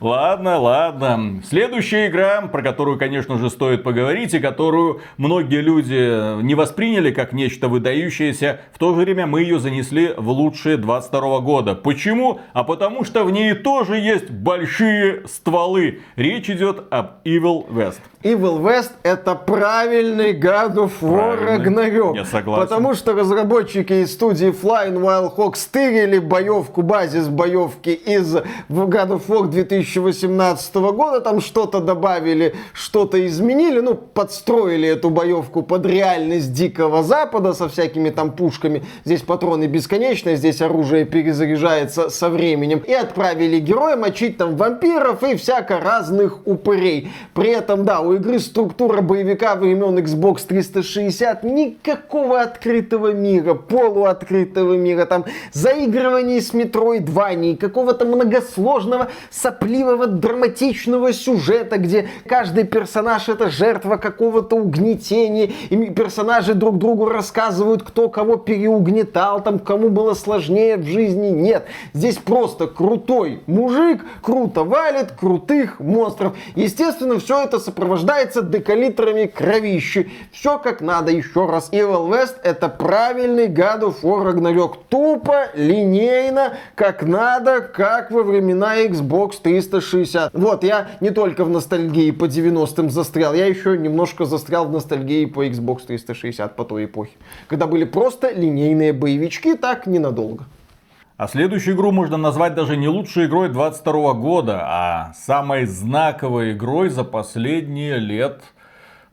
Speaker 2: Ладно, ладно. Следующая игра, про которую, конечно же, стоит поговорить, и которую многие люди не восприняли как нечто выдающееся, в то же время мы ее занесли в лучшие 22 года. Почему? А потому что в ней тоже есть большие стволы. Речь идет об Evil West.
Speaker 1: Evil West это правильный God of War Ragnarok.
Speaker 2: Я согласен.
Speaker 1: Потому что разработчики из студии Flying Wild Hog стырили боевку, базис боевки из God of War 2018 года. Там что-то добавили, что-то изменили. Ну, подстроили эту боевку под реальность Дикого Запада со всякими там пушками. Здесь патроны бесконечные, здесь оружие перезаряжается со временем. И отправили героя мочить там вампиров и всяко разных упырей. При этом, да, у игры структура боевика времен Xbox 360 никакого открытого мира, полуоткрытого мира, там заигрываний с Metroidvania, какого-то многосложного, сопливого, драматичного сюжета, где каждый персонаж это жертва какого-то угнетения, и персонажи друг другу рассказывают, кто кого переугнетал, там, кому было сложнее в жизни. Нет, здесь просто крутой мужик, круто валит крутых монстров. Естественно, все это сопровождается декалитрами кровищи. Все как надо. Еще раз, Evil West это правильный God of War Ragnarok. Тупо, линейно, как надо, как во времена Xbox 360. Вот, я не только в ностальгии по 90-м застрял, я еще немножко застрял в ностальгии по Xbox 360 по той эпохе. Когда были просто линейные боевички, так ненадолго.
Speaker 2: А следующую игру можно назвать даже не лучшей игрой 22 года, а самой знаковой игрой за последние лет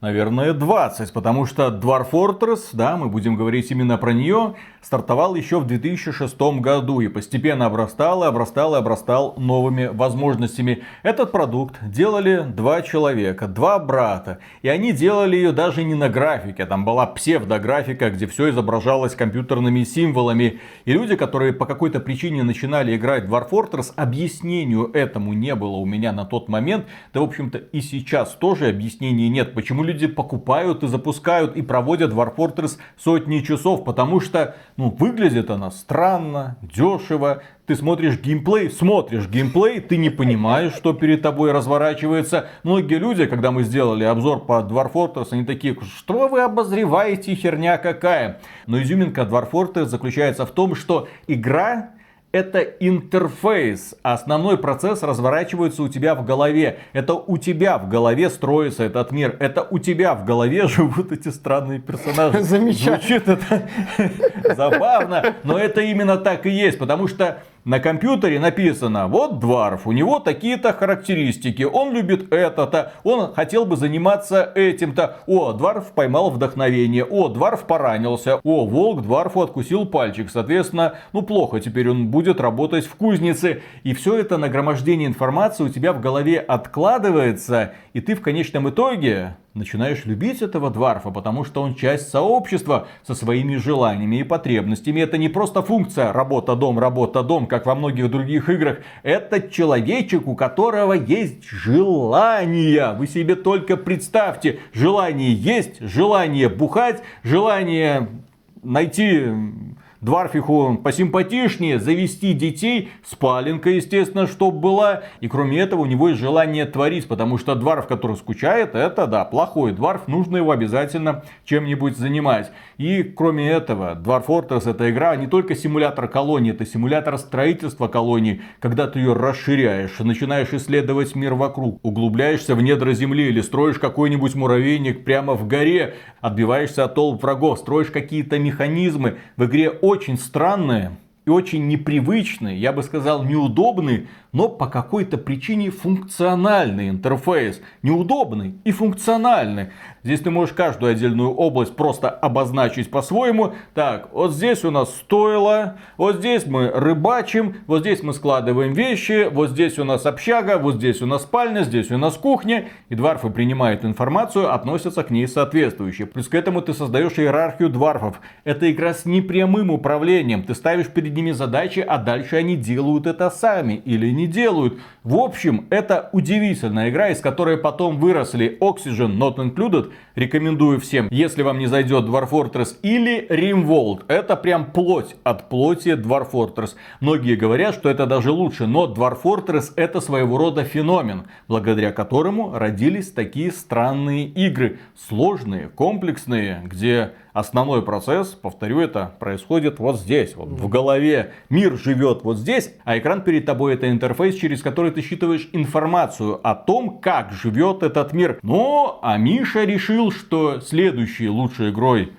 Speaker 2: наверное, 20, потому что Dwarf Fortress, да, мы будем говорить именно про нее, стартовал еще в 2006 году и постепенно обрастал и обрастал и обрастал новыми возможностями. Этот продукт делали два человека, два брата, и они делали ее даже не на графике, там была псевдографика, где все изображалось компьютерными символами, и люди, которые по какой-то причине начинали играть в Dwarf Fortress, объяснению этому не было у меня на тот момент, да в общем-то и сейчас тоже объяснений нет, почему люди покупают и запускают и проводят War Fortress сотни часов, потому что ну, выглядит она странно, дешево. Ты смотришь геймплей, смотришь геймплей, ты не понимаешь, что перед тобой разворачивается. Многие люди, когда мы сделали обзор по Dwarf Fortress, они такие, что вы обозреваете, херня какая. Но изюминка Dwarf Fortress заключается в том, что игра это интерфейс. Основной процесс разворачивается у тебя в голове. Это у тебя в голове строится этот мир. Это у тебя в голове <laughs> живут эти странные персонажи. <laughs>
Speaker 1: Замечательно.
Speaker 2: Звучит это <laughs> забавно, но это именно так и есть. Потому что на компьютере написано, вот Дварф, у него такие-то характеристики, он любит это-то, он хотел бы заниматься этим-то. О, Дварф поймал вдохновение, о, Дварф поранился, о, Волк Дварфу откусил пальчик. Соответственно, ну плохо, теперь он будет работать в кузнице. И все это нагромождение информации у тебя в голове откладывается, и ты в конечном итоге начинаешь любить этого дварфа, потому что он часть сообщества со своими желаниями и потребностями. Это не просто функция работа-дом, работа-дом, как во многих других играх. Это человечек, у которого есть желание. Вы себе только представьте, желание есть, желание бухать, желание найти Дварфиху посимпатичнее, завести детей, спаленка, естественно, чтоб была. И кроме этого у него есть желание творить, потому что дварф, который скучает, это, да, плохой дварф, нужно его обязательно чем-нибудь занимать. И кроме этого, Dwarf Fortress это игра не только симулятор колонии, это симулятор строительства колонии, когда ты ее расширяешь, начинаешь исследовать мир вокруг, углубляешься в недра земли или строишь какой-нибудь муравейник прямо в горе, отбиваешься от толп врагов, строишь какие-то механизмы. В игре очень странные и очень непривычный, я бы сказал, неудобный, но по какой-то причине функциональный интерфейс. Неудобный и функциональный. Здесь ты можешь каждую отдельную область просто обозначить по-своему. Так, вот здесь у нас стоило, вот здесь мы рыбачим, вот здесь мы складываем вещи, вот здесь у нас общага, вот здесь у нас спальня, здесь у нас кухня. И дварфы принимают информацию, относятся к ней соответствующе. Плюс к этому ты создаешь иерархию дварфов. Это игра с непрямым управлением. Ты ставишь перед ними задачи, а дальше они делают это сами или не делают. В общем, это удивительная игра, из которой потом выросли Oxygen Not Included. Рекомендую всем, если вам не зайдет Dwarf Fortress или Rimworld. Это прям плоть от плоти Dwarf Fortress. Многие говорят, что это даже лучше, но Dwarf Fortress это своего рода феномен, благодаря которому родились такие странные игры. Сложные, комплексные, где основной процесс, повторю это, происходит вот здесь, вот в голове. Мир живет вот здесь, а экран перед тобой это интерфейс, через который ты считываешь информацию о том, как живет этот мир. Но, а Миша решил, что следующей лучшей игрой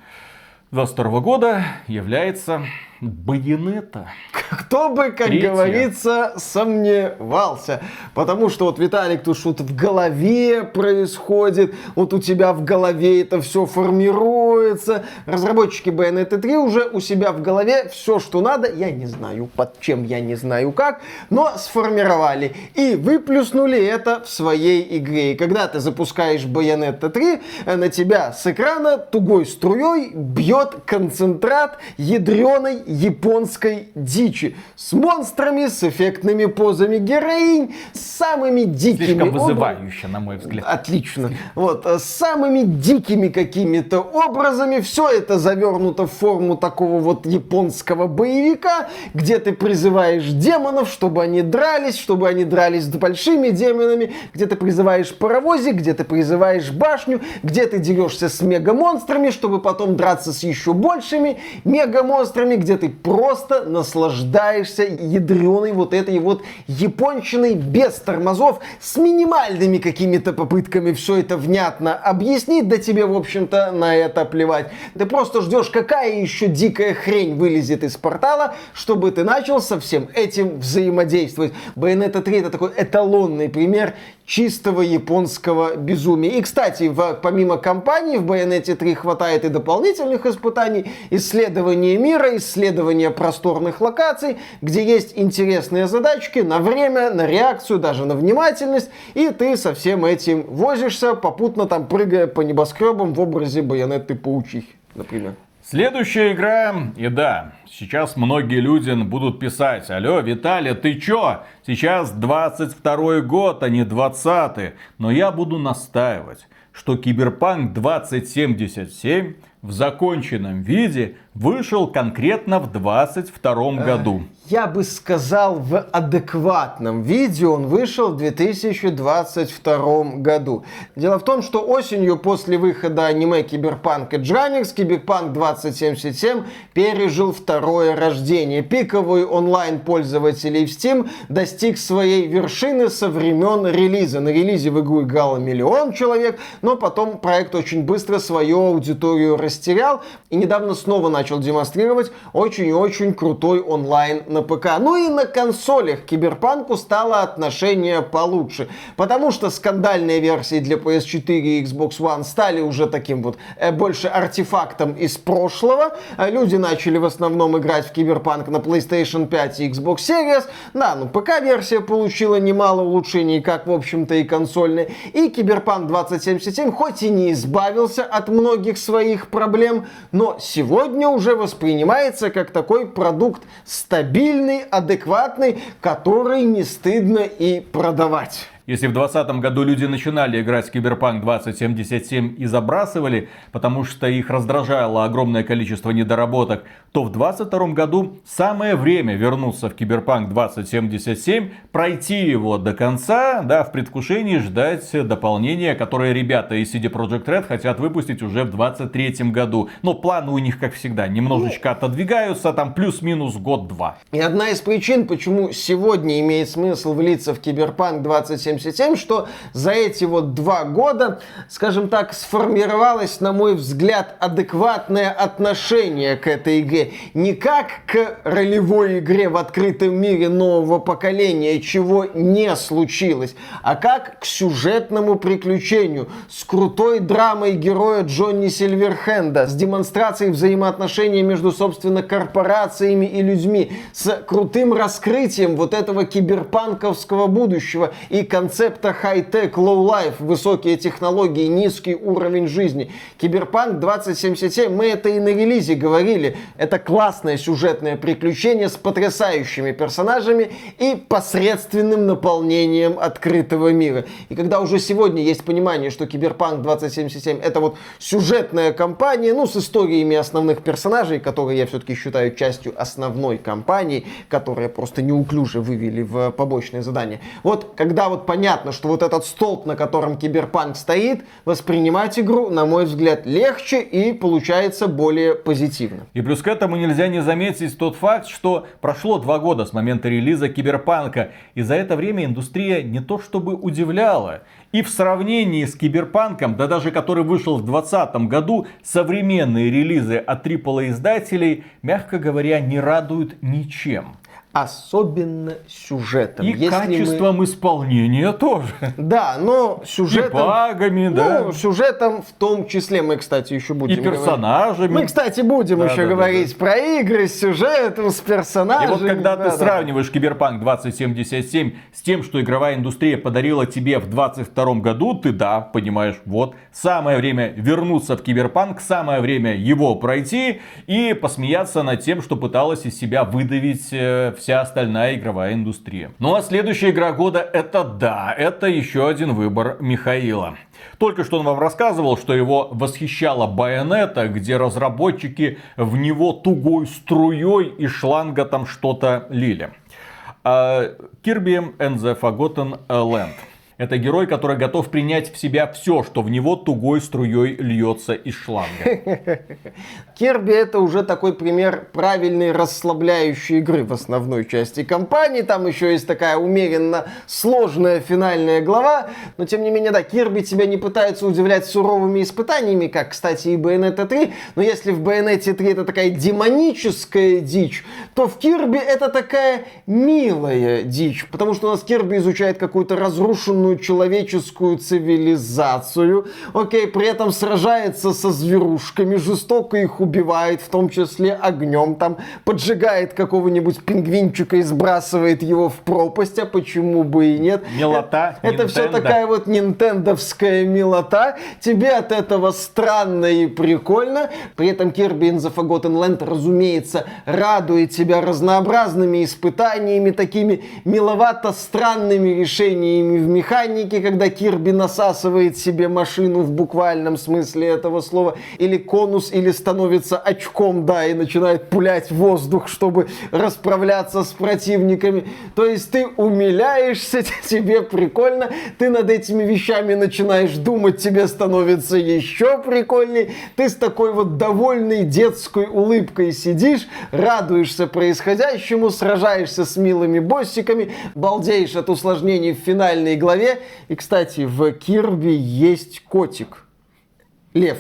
Speaker 2: 22 года является Байонета.
Speaker 1: Кто бы, как Третья. говорится, сомневался. Потому что вот, Виталик, тут что-то в голове происходит, вот у тебя в голове это все формируется. Разработчики Bayonetta 3 уже у себя в голове все, что надо, я не знаю под чем, я не знаю как, но сформировали. И выплюснули это в своей игре. И когда ты запускаешь Bayonetta 3, на тебя с экрана тугой струей бьет концентрат ядреной японской дичи. С монстрами, с эффектными позами героинь, с самыми дикими...
Speaker 2: Слишком вызывающе, на мой взгляд.
Speaker 1: Отлично. Вот, э, с самыми дикими какими-то образами. Все это завернуто в форму такого вот японского боевика, где ты призываешь демонов, чтобы они дрались, чтобы они дрались с большими демонами, где ты призываешь паровозик, где ты призываешь башню, где ты дерешься с мегамонстрами, чтобы потом драться с еще большими мегамонстрами, где ты просто наслаждаешься ядреной вот этой вот японщиной без тормозов, с минимальными какими-то попытками все это внятно объяснить, да тебе, в общем-то, на это плевать. Ты просто ждешь, какая еще дикая хрень вылезет из портала, чтобы ты начал со всем этим взаимодействовать. Bayonetta 3 это такой эталонный пример чистого японского безумия. И, кстати, в, помимо кампании в Bayonetta 3 хватает и дополнительных испытаний, исследования мира, исследования просторных локаций, где есть интересные задачки на время, на реакцию, даже на внимательность, и ты со всем этим возишься, попутно там прыгая по небоскребам в образе Байонетты паучихи, например.
Speaker 2: Следующая игра, и да, сейчас многие люди будут писать, алло, Виталий, ты чё? Сейчас 22 год, а не 20 Но я буду настаивать, что Киберпанк 2077 в законченном виде вышел конкретно в 22 году.
Speaker 1: Я бы сказал, в адекватном виде он вышел в 2022 году. Дело в том, что осенью после выхода аниме Cyberpunk Edgerunners, Киберпанк 2077 пережил второе рождение. Пиковый онлайн пользователей в Steam достиг своей вершины со времен релиза. На релизе в игру играло миллион человек, но потом проект очень быстро свою аудиторию растерял и недавно снова начал демонстрировать очень и очень крутой онлайн на ПК. Ну и на консолях Киберпанку стало отношение получше, потому что скандальные версии для PS4 и Xbox One стали уже таким вот э, больше артефактом из прошлого. Э, люди начали в основном играть в Киберпанк на PlayStation 5 и Xbox Series. Да, ну ПК-версия получила немало улучшений, как в общем-то и консольная. И Киберпанк 2077 хоть и не избавился от многих своих проблем, но сегодня уже воспринимается как такой продукт стабильный, адекватный, который не стыдно и продавать.
Speaker 2: Если в 2020 году люди начинали играть в Киберпанк 2077 и забрасывали, потому что их раздражало огромное количество недоработок, то в 2022 году самое время вернуться в Киберпанк 2077, пройти его до конца, да, в предвкушении ждать дополнения, которые ребята из CD Projekt Red хотят выпустить уже в 2023 году. Но планы у них, как всегда, немножечко отодвигаются, там плюс-минус год-два.
Speaker 1: И одна из причин, почему сегодня имеет смысл влиться в Киберпанк 2077, 77, что за эти вот два года, скажем так, сформировалось, на мой взгляд, адекватное отношение к этой игре. Не как к ролевой игре в открытом мире нового поколения, чего не случилось, а как к сюжетному приключению с крутой драмой героя Джонни Сильверхенда, с демонстрацией взаимоотношений между, собственно, корпорациями и людьми, с крутым раскрытием вот этого киберпанковского будущего и концепта хай-тек, low-life, высокие технологии, низкий уровень жизни. Киберпанк 2077, мы это и на релизе говорили, это классное сюжетное приключение с потрясающими персонажами и посредственным наполнением открытого мира. И когда уже сегодня есть понимание, что Киберпанк 2077 это вот сюжетная кампания, ну, с историями основных персонажей, которые я все-таки считаю частью основной кампании, которая просто неуклюже вывели в побочные задания. Вот когда вот понятно, что вот этот столб, на котором Киберпанк стоит, воспринимать игру, на мой взгляд, легче и получается более позитивно.
Speaker 2: И плюс к этому нельзя не заметить тот факт, что прошло два года с момента релиза Киберпанка, и за это время индустрия не то чтобы удивляла, и в сравнении с Киберпанком, да даже который вышел в 2020 году, современные релизы от AAA издателей, мягко говоря, не радуют ничем.
Speaker 1: Особенно сюжетом.
Speaker 2: И Если качеством мы... исполнения тоже.
Speaker 1: Да, но сюжетом...
Speaker 2: И багами,
Speaker 1: ну,
Speaker 2: да.
Speaker 1: сюжетом в том числе мы, кстати, еще будем
Speaker 2: И персонажами.
Speaker 1: Говорить. Мы, кстати, будем да, еще да, говорить да, да. про игры с сюжетом, с персонажами.
Speaker 2: И вот когда да, ты да. сравниваешь Киберпанк 2077 с тем, что игровая индустрия подарила тебе в 22 году, ты, да, понимаешь, вот, самое время вернуться в Киберпанк, самое время его пройти и посмеяться над тем, что пыталась из себя выдавить э, вся остальная игровая индустрия. Ну а следующая игра года это да, это еще один выбор Михаила. Только что он вам рассказывал, что его восхищала Байонета, где разработчики в него тугой струей и шланга там что-то лили. Kirby and the Forgotten. Это герой, который готов принять в себя все, что в него тугой струей льется из шланга. <laughs>
Speaker 1: Керби это уже такой пример правильной расслабляющей игры в основной части кампании. Там еще есть такая умеренно сложная финальная глава. Но тем не менее, да, Кирби тебя не пытается удивлять суровыми испытаниями, как, кстати, и Bayonetta 3. Но если в Bayonetta 3 это такая демоническая дичь, то в Кирби это такая милая дичь. Потому что у нас Кирби изучает какую-то разрушенную современную человеческую цивилизацию. Окей, при этом сражается со зверушками, жестоко их убивает, в том числе огнем, там поджигает какого-нибудь пингвинчика и сбрасывает его в пропасть, а почему бы и нет.
Speaker 2: Милота.
Speaker 1: Это, это все такая вот нинтендовская милота. Тебе от этого странно и прикольно. При этом Kirby in the Forgotten Land, разумеется, радует тебя разнообразными испытаниями, такими миловато странными решениями в механике механики, когда Кирби насасывает себе машину в буквальном смысле этого слова, или конус, или становится очком, да, и начинает пулять воздух, чтобы расправляться с противниками. То есть ты умиляешься, <laughs> тебе прикольно, ты над этими вещами начинаешь думать, тебе становится еще прикольней, ты с такой вот довольной детской улыбкой сидишь, радуешься происходящему, сражаешься с милыми боссиками, балдеешь от усложнений в финальной главе, и, кстати, в Кирби есть котик. Лев.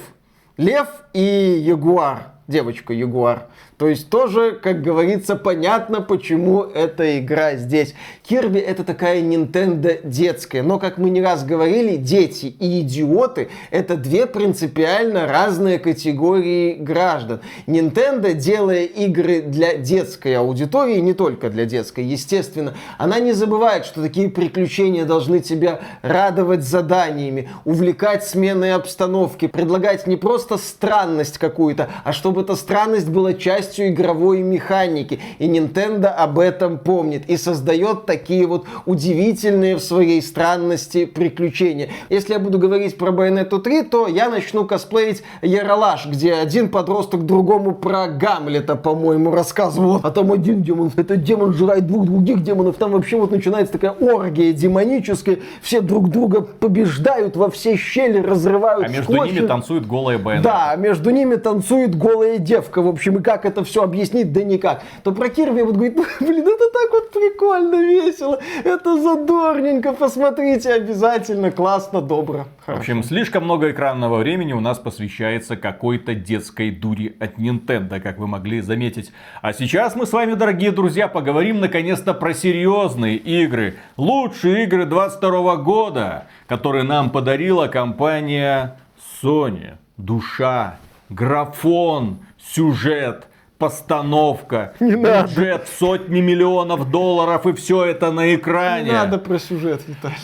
Speaker 1: Лев и ягуар. Девочка ягуар. То есть тоже, как говорится, понятно, почему эта игра здесь. Кирби это такая Nintendo детская, но, как мы не раз говорили, дети и идиоты это две принципиально разные категории граждан. Nintendo, делая игры для детской аудитории, не только для детской, естественно, она не забывает, что такие приключения должны тебя радовать заданиями, увлекать сменой обстановки, предлагать не просто странность какую-то, а чтобы эта странность была частью частью игровой механики. И Nintendo об этом помнит и создает такие вот удивительные в своей странности приключения. Если я буду говорить про Bayonetta 3, то я начну косплеить Яралаш, где один подросток другому про Гамлета, по-моему, рассказывал. А там один демон, этот демон жрает двух других демонов. Там вообще вот начинается такая оргия демоническая. Все друг друга побеждают во все щели, разрывают
Speaker 2: А между скотч. ними танцует голая Bayonetta.
Speaker 1: Да, между ними танцует голая девка. В общем, и как это это все объяснить, да никак. То про Кирби вот говорит, <laughs> блин, это так вот прикольно, весело, это задорненько, посмотрите обязательно, классно, добро.
Speaker 2: Хорошо. В общем, слишком много экранного времени у нас посвящается какой-то детской дури от Nintendo, как вы могли заметить. А сейчас мы с вами, дорогие друзья, поговорим наконец-то про серьезные игры. Лучшие игры 22 года, которые нам подарила компания Sony. Душа, графон, сюжет, постановка, <laughs>
Speaker 1: Не надо.
Speaker 2: бюджет в сотни миллионов долларов и все это на экране.
Speaker 1: Не надо про сюжет, Виталик.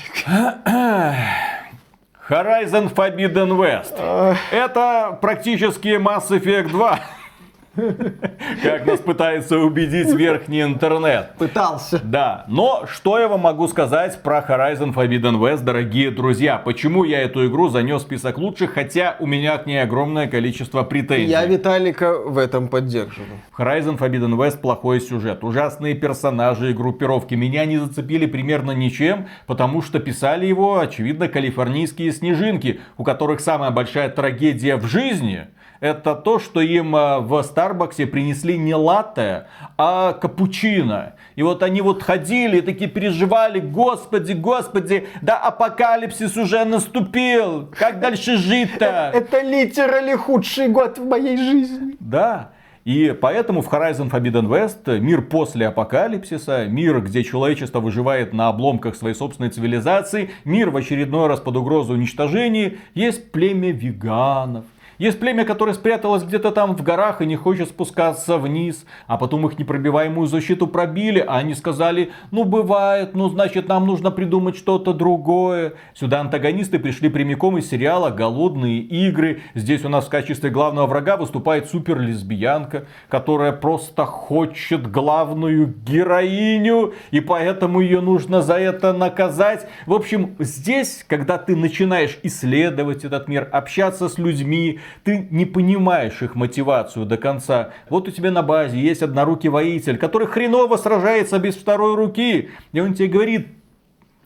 Speaker 2: Horizon Forbidden West. Это практически Mass Effect 2. Как нас пытается убедить верхний интернет.
Speaker 1: Пытался.
Speaker 2: Да, но что я вам могу сказать про Horizon Forbidden West, дорогие друзья? Почему я эту игру занес в список лучших, хотя у меня к ней огромное количество претензий?
Speaker 1: Я Виталика в этом поддерживаю.
Speaker 2: Horizon Forbidden West плохой сюжет, ужасные персонажи и группировки. Меня не зацепили примерно ничем, потому что писали его, очевидно, калифорнийские снежинки, у которых самая большая трагедия в жизни это то, что им э, в Старбаксе принесли не латте, а капучино. И вот они вот ходили такие переживали, господи, господи, да апокалипсис уже наступил, как дальше жить-то?
Speaker 1: Это литерали худший год в моей жизни.
Speaker 2: Да. И поэтому в Horizon Forbidden West мир после апокалипсиса, мир, где человечество выживает на обломках своей собственной цивилизации, мир в очередной раз под угрозой уничтожения, есть племя веганов, есть племя, которое спряталось где-то там в горах и не хочет спускаться вниз. А потом их непробиваемую защиту пробили, а они сказали, ну бывает, ну значит нам нужно придумать что-то другое. Сюда антагонисты пришли прямиком из сериала «Голодные игры». Здесь у нас в качестве главного врага выступает супер лесбиянка, которая просто хочет главную героиню, и поэтому ее нужно за это наказать. В общем, здесь, когда ты начинаешь исследовать этот мир, общаться с людьми, ты не понимаешь их мотивацию до конца. Вот у тебя на базе есть однорукий воитель, который хреново сражается без второй руки. И он тебе говорит,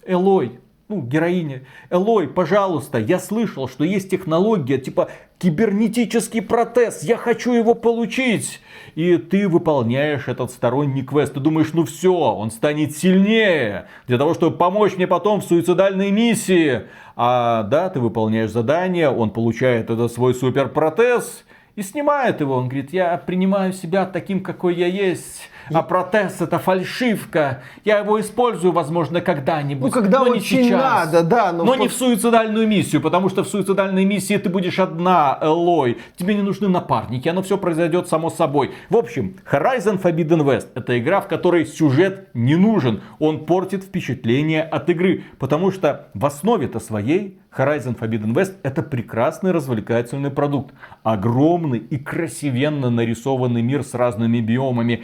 Speaker 2: Элой, ну, героиня, Элой, пожалуйста, я слышал, что есть технология, типа кибернетический протез, я хочу его получить. И ты выполняешь этот сторонний квест. Ты думаешь, ну все, он станет сильнее, для того, чтобы помочь мне потом в суицидальной миссии. А да, ты выполняешь задание, он получает этот свой суперпротез и снимает его. Он говорит, я принимаю себя таким, какой я есть. А протез это фальшивка. Я его использую, возможно, когда-нибудь.
Speaker 1: Ну, когда
Speaker 2: но не
Speaker 1: очень
Speaker 2: сейчас.
Speaker 1: надо, да.
Speaker 2: Но, не в суицидальную миссию, потому что в суицидальной миссии ты будешь одна, Элой. Тебе не нужны напарники, оно все произойдет само собой. В общем, Horizon Forbidden West это игра, в которой сюжет не нужен. Он портит впечатление от игры, потому что в основе-то своей Horizon Forbidden West это прекрасный развлекательный продукт. Огромный и красивенно нарисованный мир с разными биомами.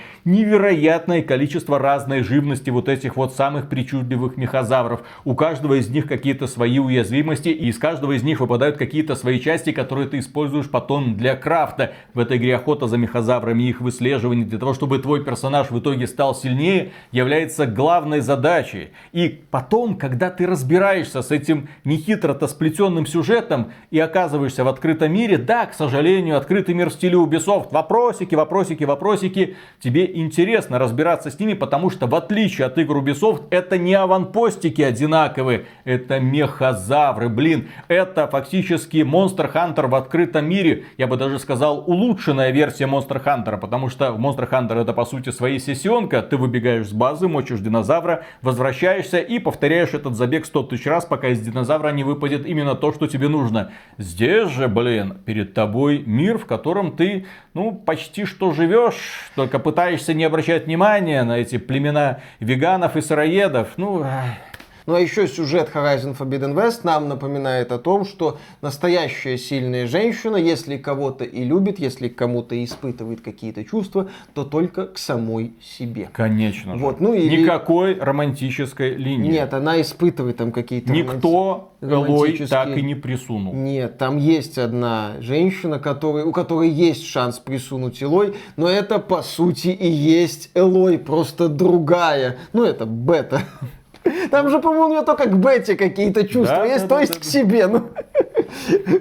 Speaker 2: Невероятное количество разной живности вот этих вот самых причудливых мехозавров. У каждого из них какие-то свои уязвимости и из каждого из них выпадают какие-то свои части, которые ты используешь потом для крафта. В этой игре охота за мехозаврами их выслеживание для того, чтобы твой персонаж в итоге стал сильнее, является главной задачей. И потом, когда ты разбираешься с этим нехитро то сплетенным сюжетом и оказываешься в открытом мире, да, к сожалению, открытый мир в стиле Ubisoft, вопросики, вопросики, вопросики, тебе интересно разбираться с ними, потому что в отличие от игр Ubisoft, это не аванпостики одинаковые, это мехозавры, блин, это фактически Monster Hunter в открытом мире, я бы даже сказал улучшенная версия Monster Hunter, потому что Monster Hunter это по сути своей сессионка, ты выбегаешь с базы, мочишь динозавра, возвращаешься и повторяешь этот забег 100 тысяч раз, пока из динозавра не выпадет именно то, что тебе нужно. Здесь же, блин, перед тобой мир, в котором ты, ну, почти что живешь, только пытаешься не обращать внимания на эти племена веганов и сыроедов. Ну,
Speaker 1: ну а еще сюжет Horizon Forbidden West нам напоминает о том, что настоящая сильная женщина, если кого-то и любит, если кому-то испытывает какие-то чувства, то только к самой себе.
Speaker 2: Конечно.
Speaker 1: Вот, ну, или...
Speaker 2: Никакой романтической линии.
Speaker 1: Нет, она испытывает там какие-то
Speaker 2: Никто Элой так и не присунул.
Speaker 1: Нет, там есть одна женщина, которая, у которой есть шанс присунуть Элой, но это по сути и есть Элой, просто другая. Ну это бета. Там же, по-моему, у нее только к Бетти какие-то чувства да, есть, да, то да, есть да, к себе. Ну,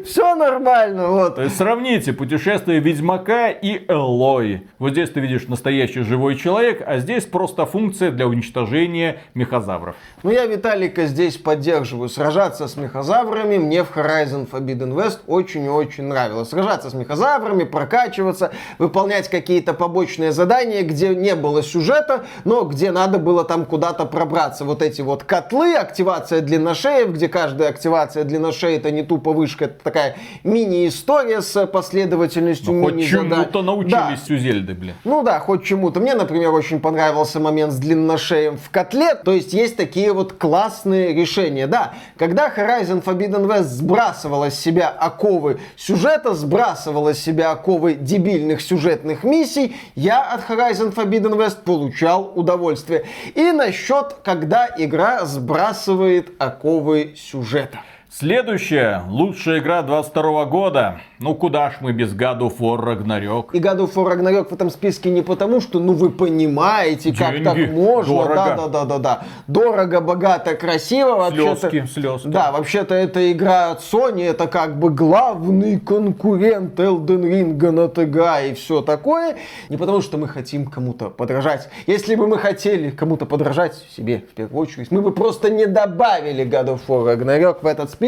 Speaker 1: все нормально, вот.
Speaker 2: То есть сравните путешествие Ведьмака и Элой. Вот здесь ты видишь настоящий живой человек, а здесь просто функция для уничтожения мехозавров.
Speaker 1: Ну, я Виталика здесь поддерживаю. Сражаться с мехозаврами мне в Horizon Forbidden West очень и очень нравилось. Сражаться с мехозаврами, прокачиваться, выполнять какие-то побочные задания, где не было сюжета, но где надо было там куда-то пробраться. Вот эти вот котлы, активация длинношеев, где каждая активация длинношеи это не тупо вышка. Это такая мини-история с последовательностью
Speaker 2: Ну, хоть
Speaker 1: мини-заданий.
Speaker 2: чему-то научились у Зельды, блин.
Speaker 1: Ну да, хоть чему-то. Мне, например, очень понравился момент с длинношеем в котле. То есть есть такие вот классные решения. Да, когда Horizon Forbidden West сбрасывала с себя оковы сюжета, сбрасывала с себя оковы дебильных сюжетных миссий, я от Horizon Forbidden West получал удовольствие. И насчет, когда игра сбрасывает оковы сюжета.
Speaker 2: Следующая, лучшая игра 22 года. Ну куда ж мы без God of War Ragnarok?
Speaker 1: И God of War Ragnarok в этом списке не потому, что, ну, вы понимаете, как
Speaker 2: Деньги.
Speaker 1: так можно.
Speaker 2: Дорого.
Speaker 1: Да, да, да, да, да. Дорого, богато, красиво. Вообще-то,
Speaker 2: Слезки, слезки.
Speaker 1: Да, вообще-то эта игра от Sony, это как бы главный конкурент Elden Ring на ТГ и все такое. Не потому, что мы хотим кому-то подражать. Если бы мы хотели кому-то подражать, себе в первую очередь, мы бы просто не добавили God of War Ragnarok в этот список.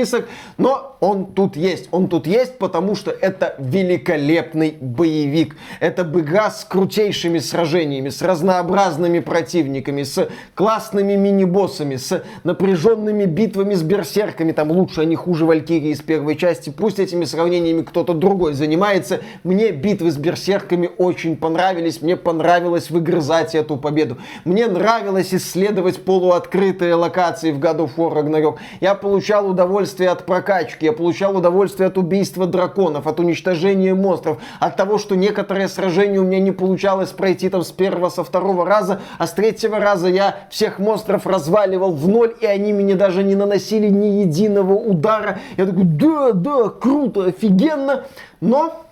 Speaker 1: Но он тут есть. Он тут есть, потому что это великолепный боевик. Это бы игра с крутейшими сражениями, с разнообразными противниками, с классными мини-боссами, с напряженными битвами с берсерками. Там лучше, а не хуже Валькирии из первой части. Пусть этими сравнениями кто-то другой занимается. Мне битвы с берсерками очень понравились. Мне понравилось выгрызать эту победу. Мне нравилось исследовать полуоткрытые локации в God of War Ragnarok. Я получал удовольствие от прокачки, я получал удовольствие от убийства драконов, от уничтожения монстров, от того, что некоторые сражения у меня не получалось пройти там с первого, со второго раза, а с третьего раза я всех монстров разваливал в ноль, и они мне даже не наносили ни единого удара. Я такой, да, да, круто, офигенно. Но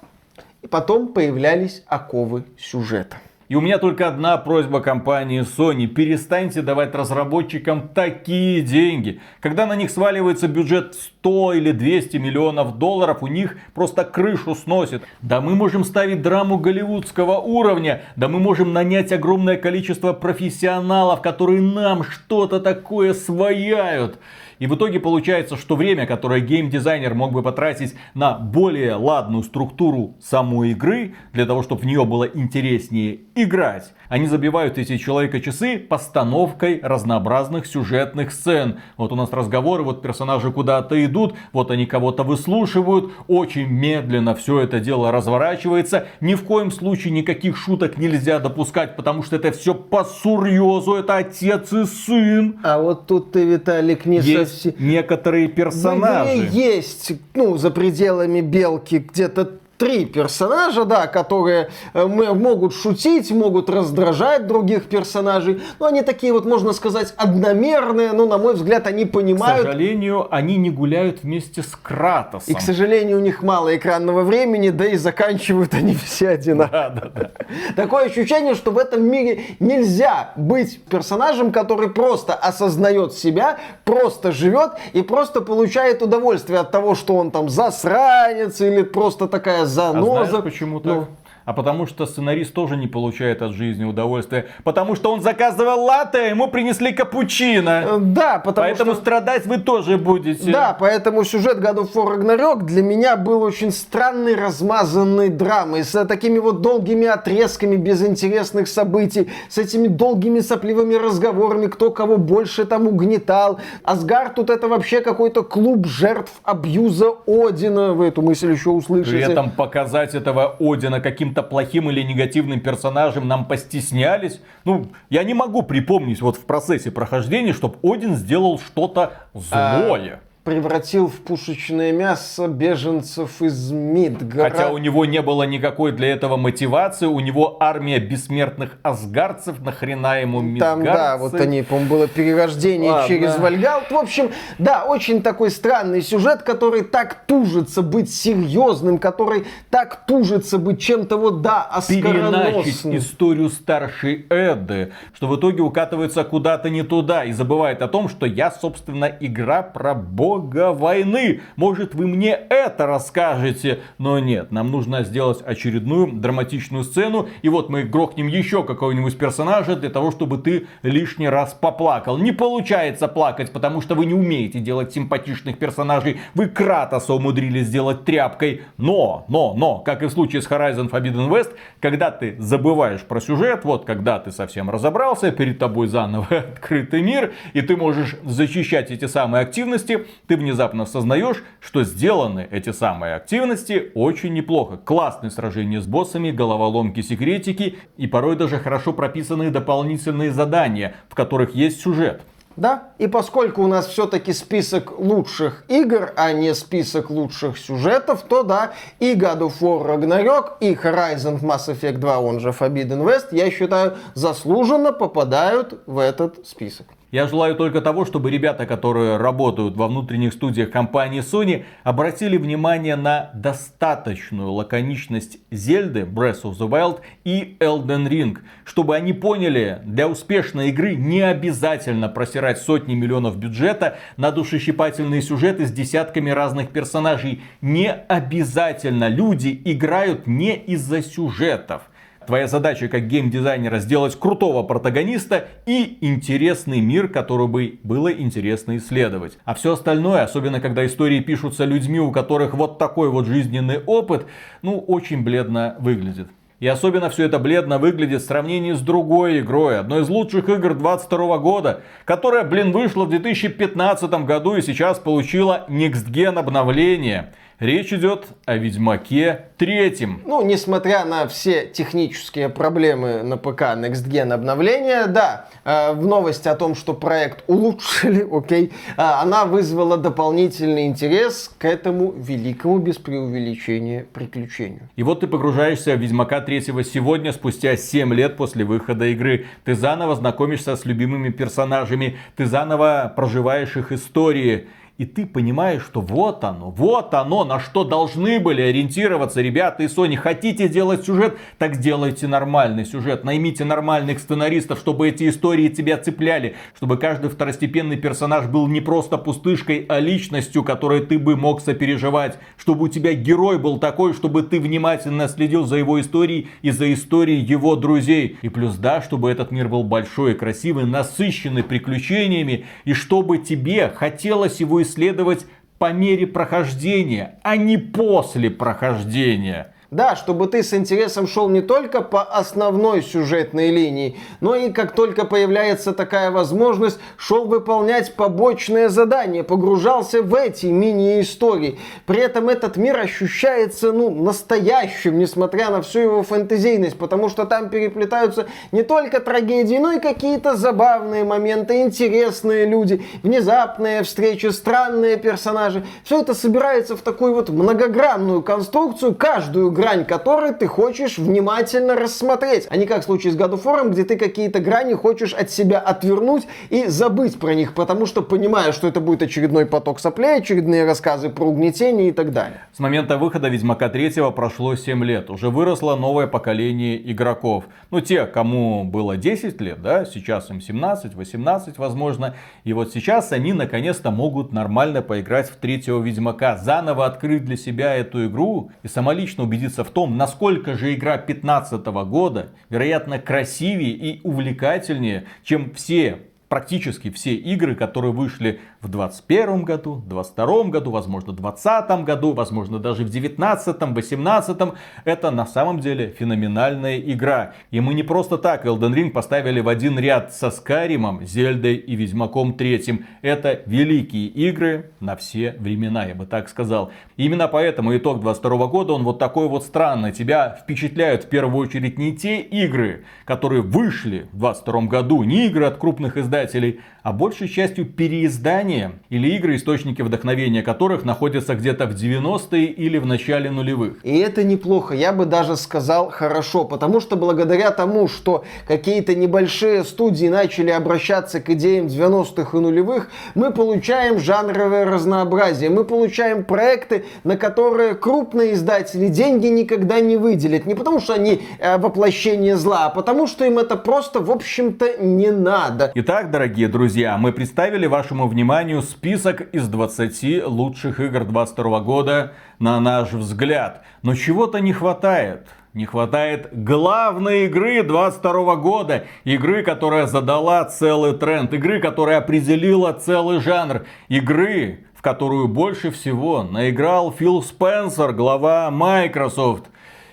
Speaker 1: потом появлялись оковы сюжета.
Speaker 2: И у меня только одна просьба компании Sony. Перестаньте давать разработчикам такие деньги. Когда на них сваливается бюджет 100 или 200 миллионов долларов, у них просто крышу сносит. Да мы можем ставить драму голливудского уровня. Да мы можем нанять огромное количество профессионалов, которые нам что-то такое свояют. И в итоге получается, что время, которое геймдизайнер мог бы потратить на более ладную структуру самой игры, для того, чтобы в нее было интереснее играть, они забивают эти человека-часы постановкой разнообразных сюжетных сцен. Вот у нас разговоры, вот персонажи куда-то идут, вот они кого-то выслушивают, очень медленно все это дело разворачивается. Ни в коем случае никаких шуток нельзя допускать, потому что это все по сурьезу, это отец и сын.
Speaker 1: А вот тут ты, Виталик, не совсем...
Speaker 2: Есть некоторые
Speaker 1: В игре
Speaker 2: персонажи.
Speaker 1: есть, ну, за пределами белки где-то три персонажа, да, которые э, могут шутить, могут раздражать других персонажей. Но они такие вот, можно сказать, одномерные, но, на мой взгляд, они
Speaker 2: К
Speaker 1: понимают
Speaker 2: сожалению, они не гуляют вместе с Кратосом.
Speaker 1: и, к сожалению, у них мало экранного времени, да и заканчивают они все одинаково.
Speaker 2: Да, да, да.
Speaker 1: Такое ощущение, что в этом мире нельзя быть персонажем, который просто осознает себя, просто живет и просто получает удовольствие от того, что он там засранец или просто такая
Speaker 2: А
Speaker 1: заноза.
Speaker 2: знаешь, почему так?
Speaker 1: Ну,
Speaker 2: А потому что сценарист тоже не получает от жизни удовольствия. Потому что он заказывал латте, а ему принесли капучино.
Speaker 1: э, да, потому
Speaker 2: Поэтому
Speaker 1: что...
Speaker 2: страдать вы тоже будете.
Speaker 1: Да, поэтому сюжет God of War Ragnarok для меня был очень странной, размазанной драмой, с такими вот долгими отрезками без интересных событий, с этими долгими сопливыми разговорами, кто кого больше там угнетал. Асгар тут это вообще какой-то клуб жертв абьюза Одина. Вы эту мысль еще услышите.
Speaker 2: При этом показать этого Одина каким-то плохим или негативным персонажем нам постеснялись. Ну, я не могу припомнить вот в процессе прохождения, чтобы Один сделал что-то злое.
Speaker 1: Превратил в пушечное мясо беженцев из Мидгара.
Speaker 2: Хотя у него не было никакой для этого мотивации, у него армия бессмертных асгарцев, нахрена ему
Speaker 1: Там,
Speaker 2: мидгарцы?
Speaker 1: да, вот они, по-моему, было перерождение
Speaker 2: Ладно.
Speaker 1: через Вальгалт. В общем, да, очень такой странный сюжет, который так тужится быть серьезным, который так тужится быть чем-то вот, да, оскароносным.
Speaker 2: историю старшей Эды, что в итоге укатывается куда-то не туда и забывает о том, что я, собственно, игра про бога войны. Может, вы мне это расскажете, но нет, нам нужно сделать очередную драматичную сцену, и вот мы грохнем еще какого-нибудь персонажа для того, чтобы ты лишний раз поплакал. Не получается плакать, потому что вы не умеете делать симпатичных персонажей. Вы Кратоса умудрились сделать тряпкой, но, но, но, как и в случае с Horizon Forbidden West, когда ты забываешь про сюжет, вот когда ты совсем разобрался, перед тобой заново <laughs> открытый мир, и ты можешь защищать эти самые активности, ты внезапно осознаешь, что сделаны эти самые активности очень неплохо. Классные сражения с боссами, головоломки, секретики и порой даже хорошо прописанные дополнительные задания, в которых есть сюжет.
Speaker 1: Да, и поскольку у нас все-таки список лучших игр, а не список лучших сюжетов, то да, и God of War Ragnarok, и Horizon Mass Effect 2, он же Forbidden West, я считаю, заслуженно попадают в этот список.
Speaker 2: Я желаю только того, чтобы ребята, которые работают во внутренних студиях компании Sony, обратили внимание на достаточную лаконичность Зельды Breath of the Wild и Elden Ring. Чтобы они поняли, для успешной игры не обязательно просирать сотни миллионов бюджета на душещипательные сюжеты с десятками разных персонажей. Не обязательно люди играют не из-за сюжетов. Твоя задача как геймдизайнера сделать крутого протагониста и интересный мир, который бы было интересно исследовать. А все остальное, особенно когда истории пишутся людьми, у которых вот такой вот жизненный опыт, ну, очень бледно выглядит. И особенно все это бледно выглядит в сравнении с другой игрой, одной из лучших игр 22 года, которая, блин, вышла в 2015 году и сейчас получила Next Gen обновление. Речь идет о Ведьмаке третьем.
Speaker 1: Ну, несмотря на все технические проблемы на ПК Next Gen обновления, да, э, в новости о том, что проект улучшили, <laughs> окей, э, она вызвала дополнительный интерес к этому великому без преувеличения приключению.
Speaker 2: И вот ты погружаешься в Ведьмака третьего сегодня, спустя 7 лет после выхода игры. Ты заново знакомишься с любимыми персонажами, ты заново проживаешь их истории. И ты понимаешь, что вот оно, вот оно, на что должны были ориентироваться ребята и Sony. Хотите делать сюжет, так сделайте нормальный сюжет. Наймите нормальных сценаристов, чтобы эти истории тебя цепляли. Чтобы каждый второстепенный персонаж был не просто пустышкой, а личностью, которой ты бы мог сопереживать. Чтобы у тебя герой был такой, чтобы ты внимательно следил за его историей и за историей его друзей. И плюс да, чтобы этот мир был большой, красивый, насыщенный приключениями. И чтобы тебе хотелось его исследовать по мере прохождения, а не после прохождения.
Speaker 1: Да, чтобы ты с интересом шел не только по основной сюжетной линии, но и как только появляется такая возможность, шел выполнять побочные задания, погружался в эти мини-истории. При этом этот мир ощущается, ну, настоящим, несмотря на всю его фэнтезийность, потому что там переплетаются не только трагедии, но и какие-то забавные моменты, интересные люди, внезапные встречи, странные персонажи. Все это собирается в такую вот многогранную конструкцию, каждую грань которой ты хочешь внимательно рассмотреть, а не как в случае с God of War, где ты какие-то грани хочешь от себя отвернуть и забыть про них, потому что понимаешь, что это будет очередной поток соплей, очередные рассказы про угнетение и так далее.
Speaker 2: С момента выхода Ведьмака 3 прошло 7 лет. Уже выросло новое поколение игроков. Ну, те, кому было 10 лет, да, сейчас им 17, 18, возможно. И вот сейчас они наконец-то могут нормально поиграть в третьего Ведьмака, заново открыть для себя эту игру и самолично убедиться убедиться в том, насколько же игра 2015 года, вероятно, красивее и увлекательнее, чем все практически все игры, которые вышли в 2021 году, в 2022 году, возможно, в 2020 году, возможно, даже в 2019, 2018. Это на самом деле феноменальная игра. И мы не просто так Elden Ring поставили в один ряд со Скаримом, Зельдой и Ведьмаком 3. Это великие игры на все времена, я бы так сказал. И именно поэтому итог 2022 года, он вот такой вот странный. Тебя впечатляют в первую очередь не те игры, которые вышли в 2022 году, не игры от крупных издателей, издателей, а большей частью переиздания или игры, источники вдохновения которых находятся где-то в 90-е или в начале нулевых.
Speaker 1: И это неплохо, я бы даже сказал хорошо, потому что благодаря тому, что какие-то небольшие студии начали обращаться к идеям 90-х и нулевых, мы получаем жанровое разнообразие, мы получаем проекты, на которые крупные издатели деньги никогда не выделят. Не потому что они э, воплощение зла, а потому что им это просто, в общем-то, не надо.
Speaker 2: Итак, дорогие друзья, мы представили вашему вниманию список из 20 лучших игр 22 года на наш взгляд. Но чего-то не хватает. Не хватает главной игры 22 года. Игры, которая задала целый тренд. Игры, которая определила целый жанр. Игры, в которую больше всего наиграл Фил Спенсер, глава Microsoft.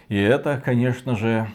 Speaker 2: И это, конечно же,